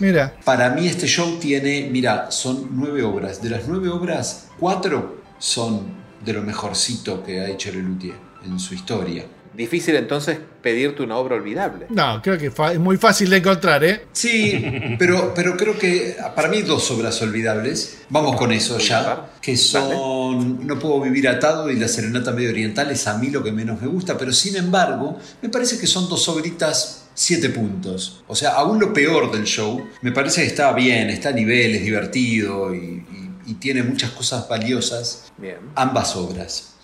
Speaker 8: Mira,
Speaker 7: Para mí este show tiene, mira, son nueve obras. De las nueve obras, cuatro son de lo mejorcito que ha hecho Le Luthier en su historia.
Speaker 5: Difícil entonces pedirte una obra olvidable.
Speaker 8: no, creo que es muy fácil de encontrar, ¿eh?
Speaker 7: Sí, pero, pero creo que para mí dos obras olvidables. Vamos con eso ya. Que son No puedo vivir atado y La Serenata Medio Oriental es a mí lo que menos me gusta, pero sin embargo, me parece que son dos obritas siete puntos. O sea, aún lo peor del show, me parece que está bien, está a nivel, es divertido y, y- y tiene muchas cosas valiosas.
Speaker 5: Bien.
Speaker 7: Ambas obras.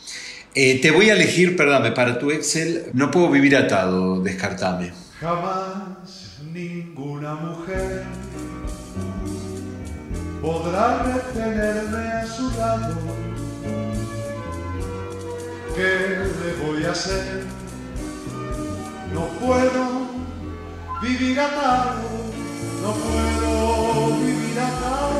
Speaker 7: Eh, te voy a elegir, perdóname, para tu Excel, No puedo vivir atado, descartame.
Speaker 19: Jamás ninguna mujer podrá retenerme a su lado. ¿Qué le voy a hacer? No puedo vivir atado, no puedo vivir atado.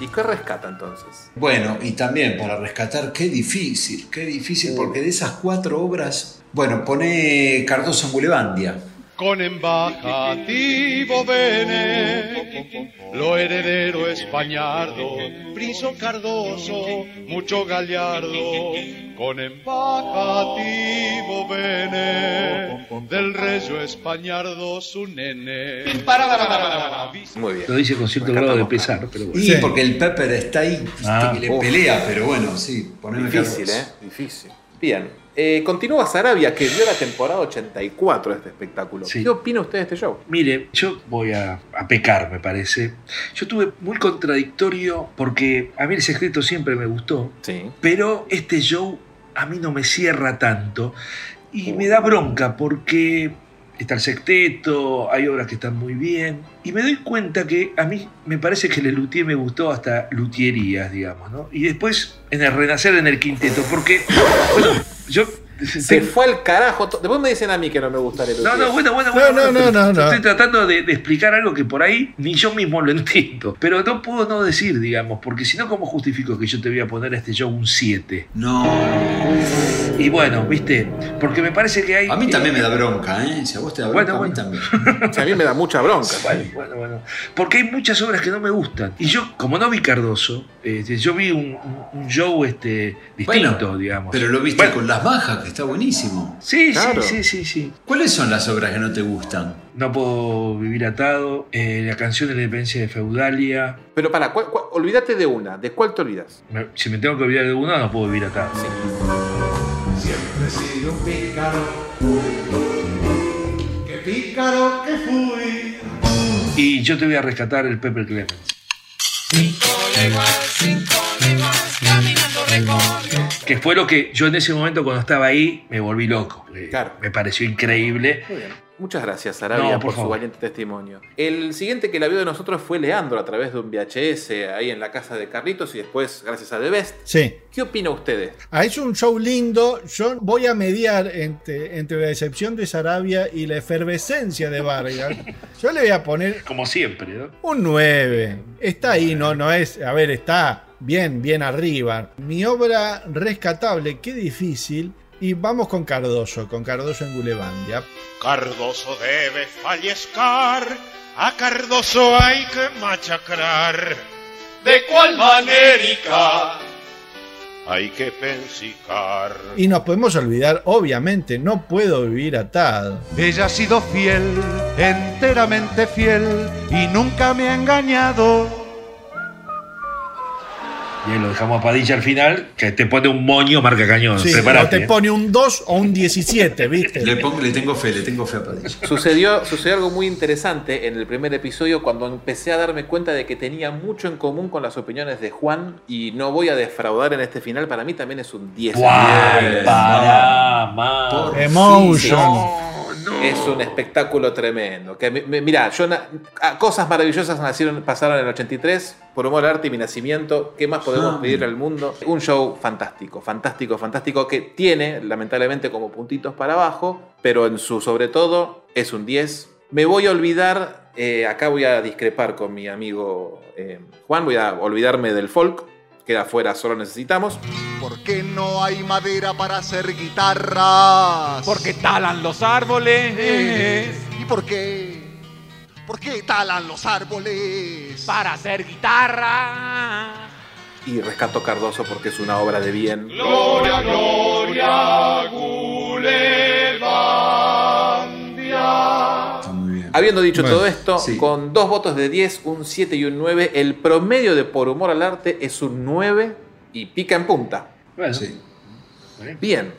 Speaker 5: ¿Y qué rescata entonces?
Speaker 7: Bueno, y también para rescatar, qué difícil, qué difícil, porque de esas cuatro obras, bueno, pone Cardoso en Bulevandia.
Speaker 19: Con embajativo bene, lo heredero españardo, Friso Cardoso, mucho gallardo. Con embajativo bene, del reyo españardo su nene.
Speaker 5: Muy bien.
Speaker 6: Lo dice con cierto grado de pesar, pero bueno.
Speaker 7: Y porque el Pepper está ahí,
Speaker 6: Ah.
Speaker 7: que le pelea, pero bueno, sí, poneme
Speaker 5: Difícil,
Speaker 7: Cardoso.
Speaker 5: ¿eh? Difícil. Bien. Eh, continúa Sarabia, que vio la temporada 84 de este espectáculo.
Speaker 6: Sí.
Speaker 5: ¿Qué opina usted de este show?
Speaker 6: Mire, yo voy a, a pecar, me parece. Yo tuve muy contradictorio porque a mí el secreto siempre me gustó,
Speaker 5: Sí.
Speaker 6: pero este show a mí no me cierra tanto y me da bronca porque está el sexteto, hay obras que están muy bien y me doy cuenta que a mí me parece que el Luthier me gustó hasta Luthierías, digamos, ¿no? Y después en el Renacer en el quinteto, porque, bueno, yo...
Speaker 5: Se fue al carajo. Después me dicen a mí que no me gusta el
Speaker 6: No, no, bueno, bueno,
Speaker 8: No,
Speaker 6: bueno.
Speaker 8: no, no, no, no.
Speaker 6: Estoy tratando de, de explicar algo que por ahí ni yo mismo lo entiendo. Pero no puedo no decir, digamos, porque si no, ¿cómo justifico que yo te voy a poner a este show un 7?
Speaker 7: No,
Speaker 6: Y bueno, viste, porque me parece que hay.
Speaker 7: A mí también me da bronca, ¿eh? Si a vos te da bronca,
Speaker 6: Bueno,
Speaker 7: a mí
Speaker 6: bueno.
Speaker 7: también.
Speaker 5: A mí me da mucha bronca.
Speaker 6: Bueno, bueno. Porque hay muchas obras que no me gustan. Y yo, como no vi Cardoso, este, yo vi un, un- un show este, distinto,
Speaker 7: Bueno,
Speaker 6: digamos.
Speaker 7: Pero lo viste con las bajas, que está buenísimo.
Speaker 6: Sí,
Speaker 5: Claro.
Speaker 6: sí, sí, sí, sí.
Speaker 7: ¿Cuáles son las obras que no te gustan?
Speaker 6: No puedo vivir atado. eh, la canción de la independencia de Feudalia.
Speaker 5: Pero para, ¿cuál- cuál- olvídate de una. ¿De cuál te olvidas?
Speaker 6: Me- Si me tengo que olvidar de una, no puedo vivir atado.
Speaker 19: Siempre he sido un pícaro. Qué pícaro que fui.
Speaker 6: Y yo te voy a rescatar el Pepper Clemens. Que fue lo que yo en ese momento cuando estaba ahí me volví loco. Me pareció increíble.
Speaker 5: Muy bien. Muchas gracias, Arabia,
Speaker 6: No,
Speaker 5: por,
Speaker 6: por
Speaker 5: su valiente testimonio. El siguiente que la vio de nosotros fue Leandro a través de un VHS ahí en la casa de Carlitos y después gracias a The Best.
Speaker 8: Sí.
Speaker 5: ¿Qué opina usted?
Speaker 8: Ah, es un show lindo. Yo voy a mediar entre, entre la decepción de Sarabia y la efervescencia de Vargas. Yo le voy a poner
Speaker 6: Como siempre, ¿no?
Speaker 8: un 9. Está ahí, no, no es. A ver, está bien, bien arriba. Mi obra rescatable, qué difícil. Y vamos con Cardoso, con Cardoso en Gulebandia.
Speaker 18: Cardoso debe fallezcar, a Cardoso hay que machacrar. ¿De cuál manerica? Hay que pensicar.
Speaker 8: Y nos podemos olvidar, obviamente, no puedo vivir atado.
Speaker 19: Ella ha sido fiel, enteramente fiel, y nunca me ha engañado.
Speaker 6: Y ahí lo dejamos a Padilla al final, que te pone un moño marca cañón.
Speaker 8: Sí, o te pone un 2 o un 17, ¿viste?
Speaker 7: Le, pongo, le tengo fe, le tengo fe a Padilla.
Speaker 5: Sucedió, sucedió algo muy interesante en el primer episodio cuando empecé a darme cuenta de que tenía mucho en común con las opiniones de Juan y no voy a defraudar en este final, para mí también es un 10.
Speaker 6: Guay,
Speaker 5: Bien.
Speaker 6: pará, man.
Speaker 8: Emotion.
Speaker 5: Es un espectáculo tremendo. Que, mi- mi- mira, yo na- ah, cosas maravillosas nacieron, pasaron en el 83, por humor arte y mi nacimiento. ¿Qué más podemos pedirle al mundo? Un show fantástico, fantástico, fantástico que tiene, lamentablemente, como puntitos para abajo, pero en su sobre todo es un 10. Me voy a olvidar, eh, acá voy a discrepar con mi amigo eh, Juan, voy a olvidarme del folk. Queda afuera, solo necesitamos.
Speaker 20: ¿Por qué no hay madera para hacer guitarras?
Speaker 9: Porque talan los árboles
Speaker 20: ¿Y por qué? ¿Por qué talan los árboles?
Speaker 9: para hacer guitarra.
Speaker 5: Y rescato Cardoso porque es una obra de bien.
Speaker 18: Gloria, gloria, Gulebandia.
Speaker 5: Habiendo dicho
Speaker 7: Bueno,
Speaker 5: todo esto,
Speaker 7: sí.
Speaker 5: con dos votos de 10, un 7 y un 9, el promedio de por humor al arte es un 9 y pica en punta.
Speaker 6: Bueno,
Speaker 7: Sí.
Speaker 5: Bien.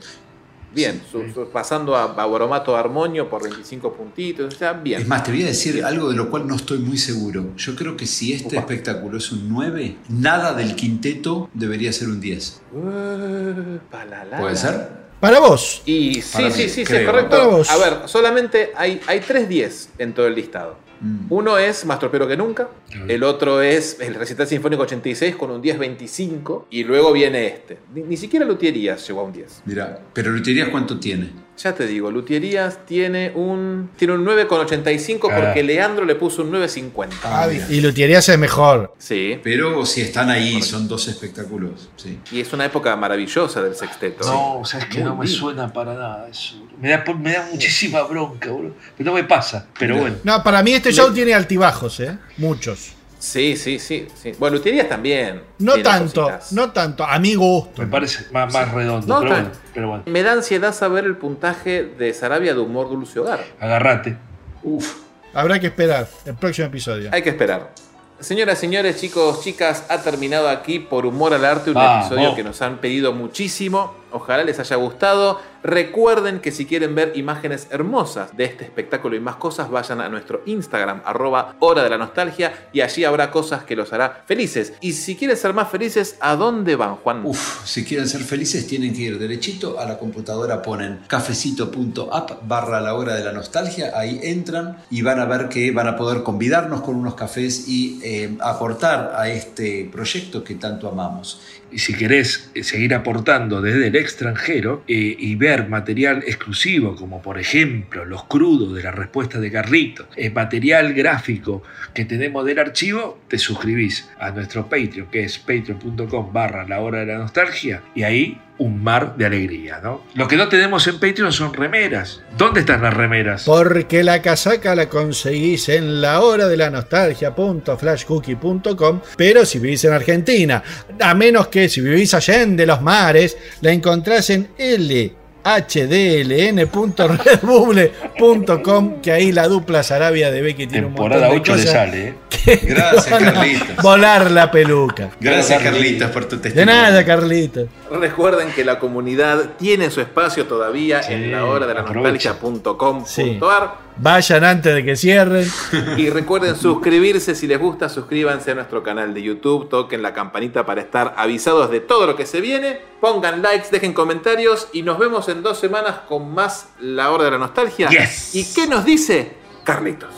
Speaker 5: Bien, su- su- pasando a, a Boromato Armonio por 25 puntitos, o sea, bien.
Speaker 7: Es más, te voy a decir algo de lo cual no estoy muy seguro. Yo creo que si este espectáculo es un 9, nada del quinteto debería ser un 10.
Speaker 5: Uh, palala.
Speaker 7: ¿Puede ser?
Speaker 8: Para vos.
Speaker 5: Y sí,
Speaker 7: Para
Speaker 5: sí,
Speaker 7: mí,
Speaker 5: sí, sí,
Speaker 7: creo.
Speaker 5: correcto.
Speaker 8: Para vos.
Speaker 5: A ver, solamente hay, hay tres 10 en todo el listado.
Speaker 7: Mm.
Speaker 5: Uno es Más tropero que nunca, el otro es el Recital Sinfónico 86 con un 10-25 y luego viene este. Ni, ni siquiera Lutierías llegó a un 10.
Speaker 7: Mira, pero Luterías cuánto tiene?
Speaker 5: Ya te digo, Lutierías tiene un, tiene un 9,85 porque
Speaker 6: Ah.
Speaker 5: Leandro le puso un 9,50.
Speaker 7: Ah.
Speaker 8: Y Lutierías es mejor.
Speaker 5: Sí,
Speaker 7: Pero si están ahí, son dos espectáculos. Sí.
Speaker 5: y es una época maravillosa del sexteto.
Speaker 6: No, sabes que
Speaker 5: Muy
Speaker 6: no me suena para nada eso. Me da, me da muchísima bronca, boludo. Pero no me pasa. Pero bueno.
Speaker 8: No, para mí este show tiene altibajos, ¿eh? Muchos.
Speaker 5: Sí, sí, sí, sí. Bueno, Lutierías también.
Speaker 8: No tanto,
Speaker 5: cositas.
Speaker 8: no tanto. A mi gusto.
Speaker 6: Me parece más, más redondo.
Speaker 5: No,
Speaker 6: pero, bueno, pero bueno.
Speaker 5: Me da ansiedad saber el puntaje de Sarabia de Humor Dulce Hogar.
Speaker 6: Agarrate.
Speaker 7: Uf.
Speaker 8: Habrá que esperar el próximo episodio.
Speaker 5: Hay que esperar. Señoras, señores, chicos, chicas, ha terminado aquí por Humor al Arte un episodio que nos han pedido muchísimo. Ojalá les haya gustado. Recuerden que si quieren ver imágenes hermosas de este espectáculo y más cosas, vayan a nuestro Instagram, arroba hora de la nostalgia, y allí habrá cosas que los hará felices. Y si quieren ser más felices, ¿a dónde van, Juan?
Speaker 7: Uf, si quieren ser felices tienen que ir derechito a la computadora, ponen cafecito.app barra la hora de la nostalgia, ahí entran y van a ver que van a poder convidarnos con unos cafés y eh, aportar a este proyecto que tanto amamos.
Speaker 6: Y si querés eh, seguir aportando desde el extranjero eh, y ver material exclusivo, como por ejemplo los crudos de la respuesta de Carlitos, eh, material gráfico que tenemos del archivo, te suscribís a nuestro Patreon, que es patreon.com barra la hora de la nostalgia, y ahí un mar de alegría, ¿no? Lo que no tenemos en Patreon son remeras. ¿Dónde están las remeras?
Speaker 8: Porque la casaca la conseguís en la hora de la nostalgia.flashcookie.com, pero si vivís en Argentina, a menos que si vivís allá en de los mares, la encontrás en lhdln.redbubble.com, que ahí la dupla Sarabia de Becky tiene
Speaker 6: Temporada
Speaker 8: un montón de
Speaker 6: 8 le sale, ¿eh?
Speaker 7: Gracias, Carlitos.
Speaker 8: Volar la peluca.
Speaker 7: Gracias, Carlitos, por tu
Speaker 8: De
Speaker 7: testimonio.
Speaker 8: nada, Carlitos.
Speaker 5: Recuerden que la comunidad tiene su espacio todavía en la hora de la nostalgia.com.ar.
Speaker 8: Vayan antes de que cierren.
Speaker 5: Y recuerden suscribirse si les gusta, suscríbanse a nuestro canal de YouTube, toquen la campanita para estar avisados de todo lo que se viene, pongan likes, dejen comentarios y nos vemos en dos semanas con más La Hora de la Nostalgia.
Speaker 6: Yes.
Speaker 5: ¿Y qué nos dice Carlitos?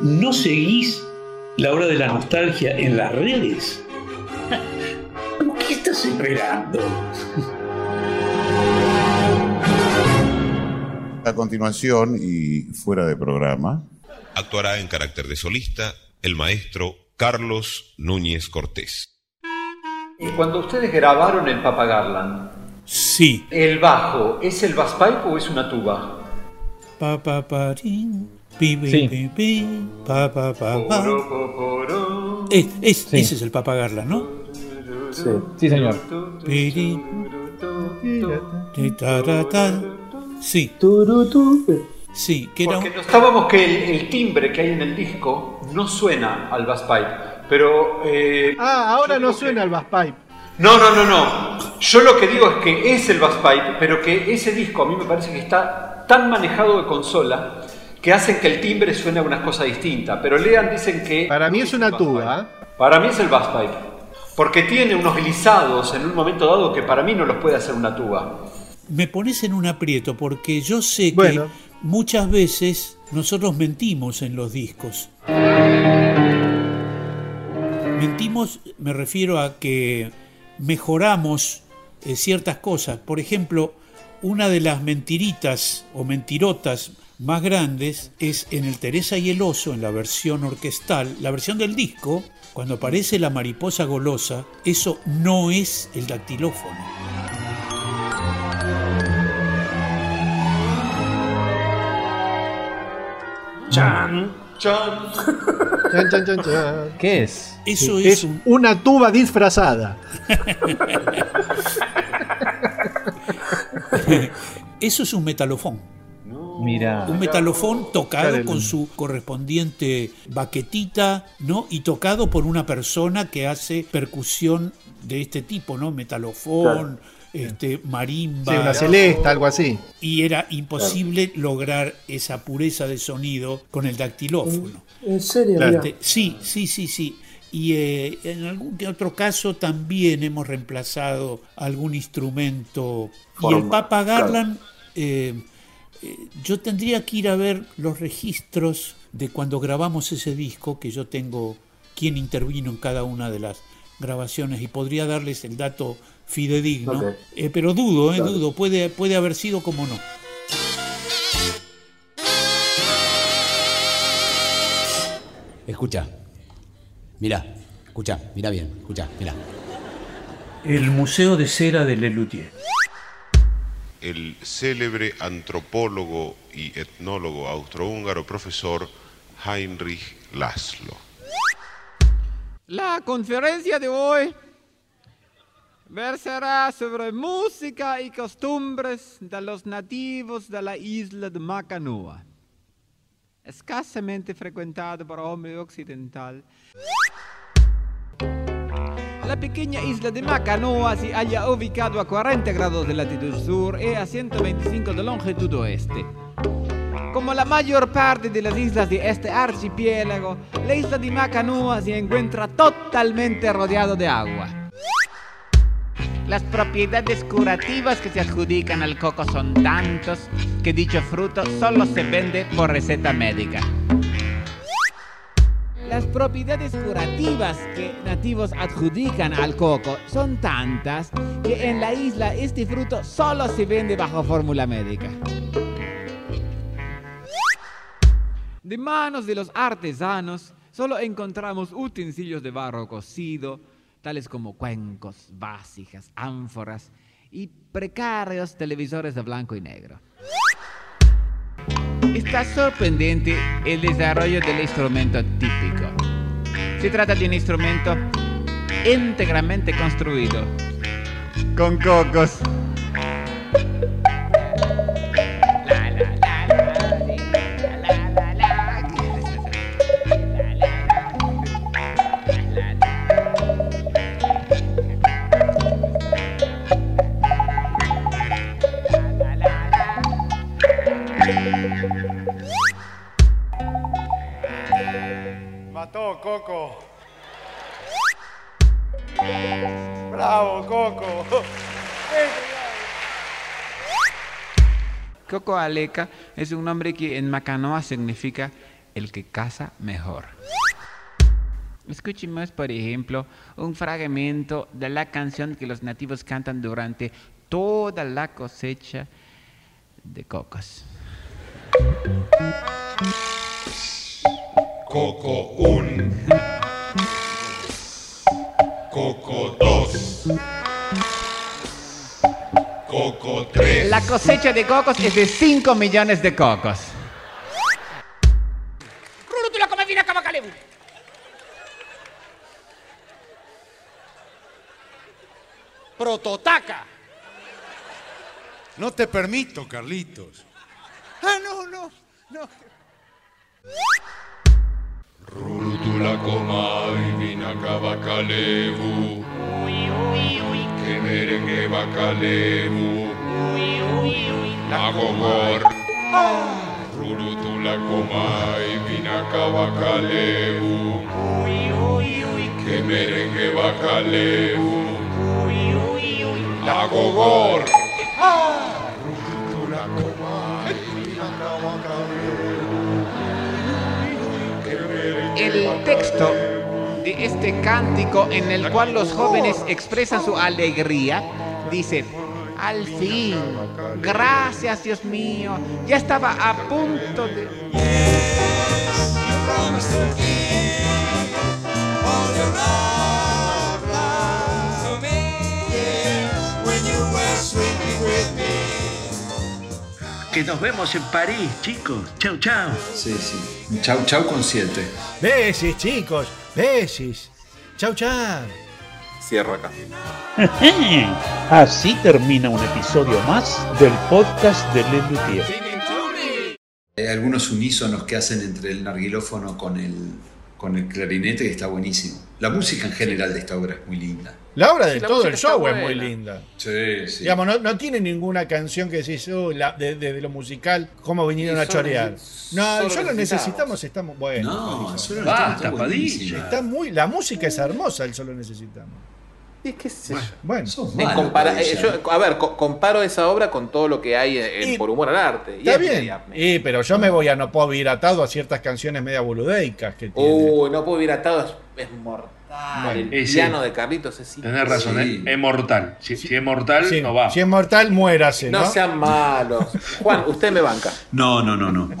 Speaker 16: ¿No seguís la hora de la nostalgia en las redes? ¿Qué estás esperando?
Speaker 21: A continuación y fuera de programa,
Speaker 10: Actuará en carácter de solista el maestro Carlos Núñez Cortés.
Speaker 7: Y cuando ustedes grabaron el Papa Garland,
Speaker 4: Sí.
Speaker 7: ¿el bajo es el bass pipe o es una tuba?
Speaker 4: Pa, pa, pa, rin, pi, pi,
Speaker 7: Sí.
Speaker 4: pi, pi, pa, pa, pa, pa. Es- es- Ese es el Papa Garland, ¿no?
Speaker 7: Sí, sí señor.
Speaker 4: Sí. Sí, que era
Speaker 7: Porque notábamos que el, el timbre que hay en el disco no suena al bass pipe, pero... eh,
Speaker 22: Ah, ahora no suena el bass pipe.
Speaker 7: No, no, no, no. Yo lo que digo es que es el bass pipe, pero que ese disco a mí me parece que está tan manejado de consola que hacen que el timbre suene a unas cosas distintas. Pero Lean dicen que...
Speaker 22: Para mí es una tuba. ¿eh?
Speaker 7: Para mí es el bass pipe. Porque tiene unos glisados en un momento dado que para mí no los puede hacer una tuba.
Speaker 4: me pones en un aprieto porque yo sé
Speaker 22: Bueno.
Speaker 4: que muchas veces nosotros mentimos en los discos. Mentimos, me refiero a que mejoramos eh, ciertas cosas. Por ejemplo, una de las mentiritas o mentirotas más grandes es en el Teresa y el Oso, en la versión orquestal, la versión del disco, cuando aparece la mariposa golosa, eso no es el dactilófono.
Speaker 7: Chan, chan.
Speaker 22: Chan, chan, chan, chan.
Speaker 23: ¿Qué es?
Speaker 4: Eso
Speaker 22: Sí,
Speaker 4: es,
Speaker 22: es
Speaker 4: un-
Speaker 22: una tuba disfrazada.
Speaker 4: eso es un metalofón.
Speaker 23: Mira.
Speaker 4: Un metalofón tocado con su correspondiente baquetita, ¿no? Y tocado por una persona que hace percusión de este tipo, ¿no? Metalofón, este, marimba.
Speaker 22: Sí, una celesta, algo así.
Speaker 4: Y era imposible lograr esa pureza de sonido con el dactilófono.
Speaker 24: ¿En serio?
Speaker 22: Claro.
Speaker 4: Este, sí, sí, sí, sí. Y eh, en algún que otro caso también hemos reemplazado algún instrumento. y el Papa. Garland, eh, yo tendría que ir a ver los registros de cuando grabamos ese disco, que yo tengo quién intervino en cada una de las grabaciones y podría darles el dato fidedigno. Eh, pero dudo, eh,
Speaker 5: Claro.
Speaker 4: dudo, puede, puede haber sido como no.
Speaker 23: Escucha. Mira, escucha, mira bien, escucha, mira.
Speaker 4: El Museo de Cera de Lelutier.
Speaker 10: El célebre antropólogo y etnólogo austrohúngaro profesor Heinrich Laszlo.
Speaker 15: La conferencia de hoy versará sobre música y costumbres de los nativos de la isla de Macanua, escasamente frecuentada por hombre occidental. La pequeña isla de Macanua se halla ubicado a 40 grados de latitud sur y a 125 de longitud oeste. Como la mayor parte de las islas de este archipiélago, la isla de Macanua se encuentra totalmente rodeado de agua. Las propiedades curativas que se adjudican al coco son tantos que dicho fruto solo se vende por receta médica. Las propiedades curativas que nativos adjudican al coco son tantas que en la isla este fruto solo se vende bajo fórmula médica. De manos de los artesanos solo encontramos utensilios de barro cocido, tales como cuencos, vasijas, ánforas y precarios televisores de blanco y negro. Está sorprendente el desarrollo del instrumento típico. Se trata de un instrumento íntegramente construido con cocos.
Speaker 25: Coco
Speaker 15: Aleca es un nombre que en Macanoa significa el que caza mejor. Escuchemos, por ejemplo, un fragmento de la canción que los nativos cantan durante toda la cosecha de cocos.
Speaker 18: Coco 1. Coco 2. Coco 3.
Speaker 15: La cosecha de cocos es de 5 millones de cocos.
Speaker 26: Rulutula come vina cavacalevu. Prototaca.
Speaker 27: No te permito, Carlitos.
Speaker 26: Ah, no, no, no.
Speaker 18: Rulutula comai vina cavacalevu. Que merengue bacalevu. Agogor. Rulutula comai vina cavacalevu. Que merengue bacalevu. Agogor. Rulutula comai vina
Speaker 15: El texto de este cántico en el cual los jóvenes expresan su alegría dice, al fin, gracias Dios mío, ya estaba a punto de...
Speaker 6: Que nos vemos en París, chicos. Chau, chau.
Speaker 7: Sí, sí. Chau, chau con siete.
Speaker 8: Besis, chicos, besis. Chau, chau.
Speaker 5: Cierro acá.
Speaker 4: Así termina un episodio más del podcast de Les Luthiers.
Speaker 7: Hay algunos unísonos que hacen entre el narguilófono con el, con el clarinete que está buenísimo. La música en general de esta obra es muy linda.
Speaker 8: La obra de
Speaker 7: Sí,
Speaker 8: todo el show es muy linda.
Speaker 7: Sí, sí.
Speaker 8: Digamos, no, no tiene ninguna canción que decís, "Oh, la- de- desde lo musical, cómo vinieron a chorear. No,
Speaker 7: solo necesitamos.
Speaker 8: estamos. Bueno,
Speaker 7: No, solo necesitamos. Padilla.
Speaker 8: Está muy, la música es hermosa, el solo necesitamos.
Speaker 5: Y qué sé yo.
Speaker 8: Bueno,
Speaker 5: En compara- eh, yo, a ver, co- comparo esa obra con todo lo que hay en,
Speaker 8: Y-
Speaker 5: por humor al arte. Y
Speaker 8: Está
Speaker 5: es
Speaker 8: bien. Y, pero yo me voy a no puedo vivir atado a ciertas canciones media boludeicas que tiene.
Speaker 5: Uy, no puedo vivir atado, es, es mortal.
Speaker 8: Bueno.
Speaker 5: el
Speaker 6: sí.
Speaker 5: piano de Carlitos es
Speaker 6: Tenés razón. ¿eh? es mortal. Si, si es mortal,
Speaker 8: Sí,
Speaker 6: no va.
Speaker 8: Si es mortal, muérase, ¿no?
Speaker 5: No sean malos. Juan, usted me banca.
Speaker 7: No, no, no, no.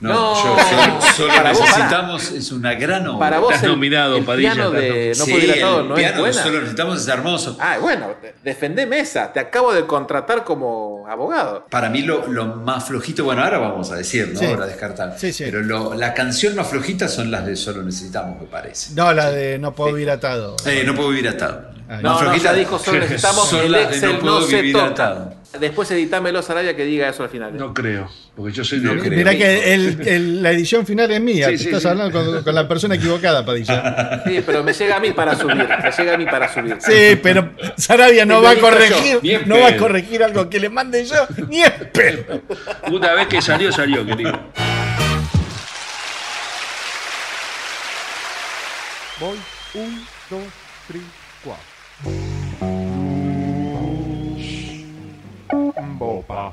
Speaker 7: No,
Speaker 5: No.
Speaker 7: yo solo, solo
Speaker 5: Para vos,
Speaker 7: necesitamos, es una gran obra.
Speaker 5: Para vos el, el piano de No
Speaker 7: Sí,
Speaker 5: puedo ir atado
Speaker 7: el
Speaker 5: no es
Speaker 7: piano
Speaker 5: buena.
Speaker 7: solo necesitamos es hermoso.
Speaker 5: Ah, bueno, de- defendeme esa. Te acabo de contratar como abogado.
Speaker 7: Para mí lo, lo más flojito, bueno, ahora vamos a decir, ¿no?
Speaker 8: Sí.
Speaker 7: Ahora descartar. Pero lo- la canción más flojita son las de Solo Necesitamos, me parece.
Speaker 8: No, la de no puedo vivir atado.
Speaker 7: Eh, no puedo vivir atado.
Speaker 8: Ah,
Speaker 5: No, no, ya dijo, solo necesitamos
Speaker 7: son
Speaker 5: el
Speaker 7: las de
Speaker 5: Excel
Speaker 7: no puedo
Speaker 5: no se
Speaker 7: vivir
Speaker 5: toca.
Speaker 7: atado.
Speaker 5: Después editámelo, Saraya, que diga eso al final.
Speaker 6: No creo, porque yo soy
Speaker 7: No
Speaker 6: de...
Speaker 7: creo.
Speaker 8: Mirá que el- el- la edición final es mía.
Speaker 6: Sí,
Speaker 8: Te
Speaker 6: sí,
Speaker 8: estás
Speaker 6: sí.
Speaker 8: hablando con, con la persona equivocada, Padilla.
Speaker 5: Sí, pero me llega a mí para subir. Me llega a mí para subir.
Speaker 8: Sí, pero Sarabia no va a corregir,
Speaker 5: yo.
Speaker 8: No va a corregir algo que le mande yo, ni es pedo.
Speaker 6: Una vez que salió, salió, querido.
Speaker 13: Voy, un, dos, tres. Boba.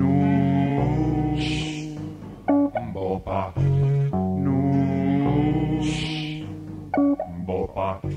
Speaker 13: News. Boba. News. Boba.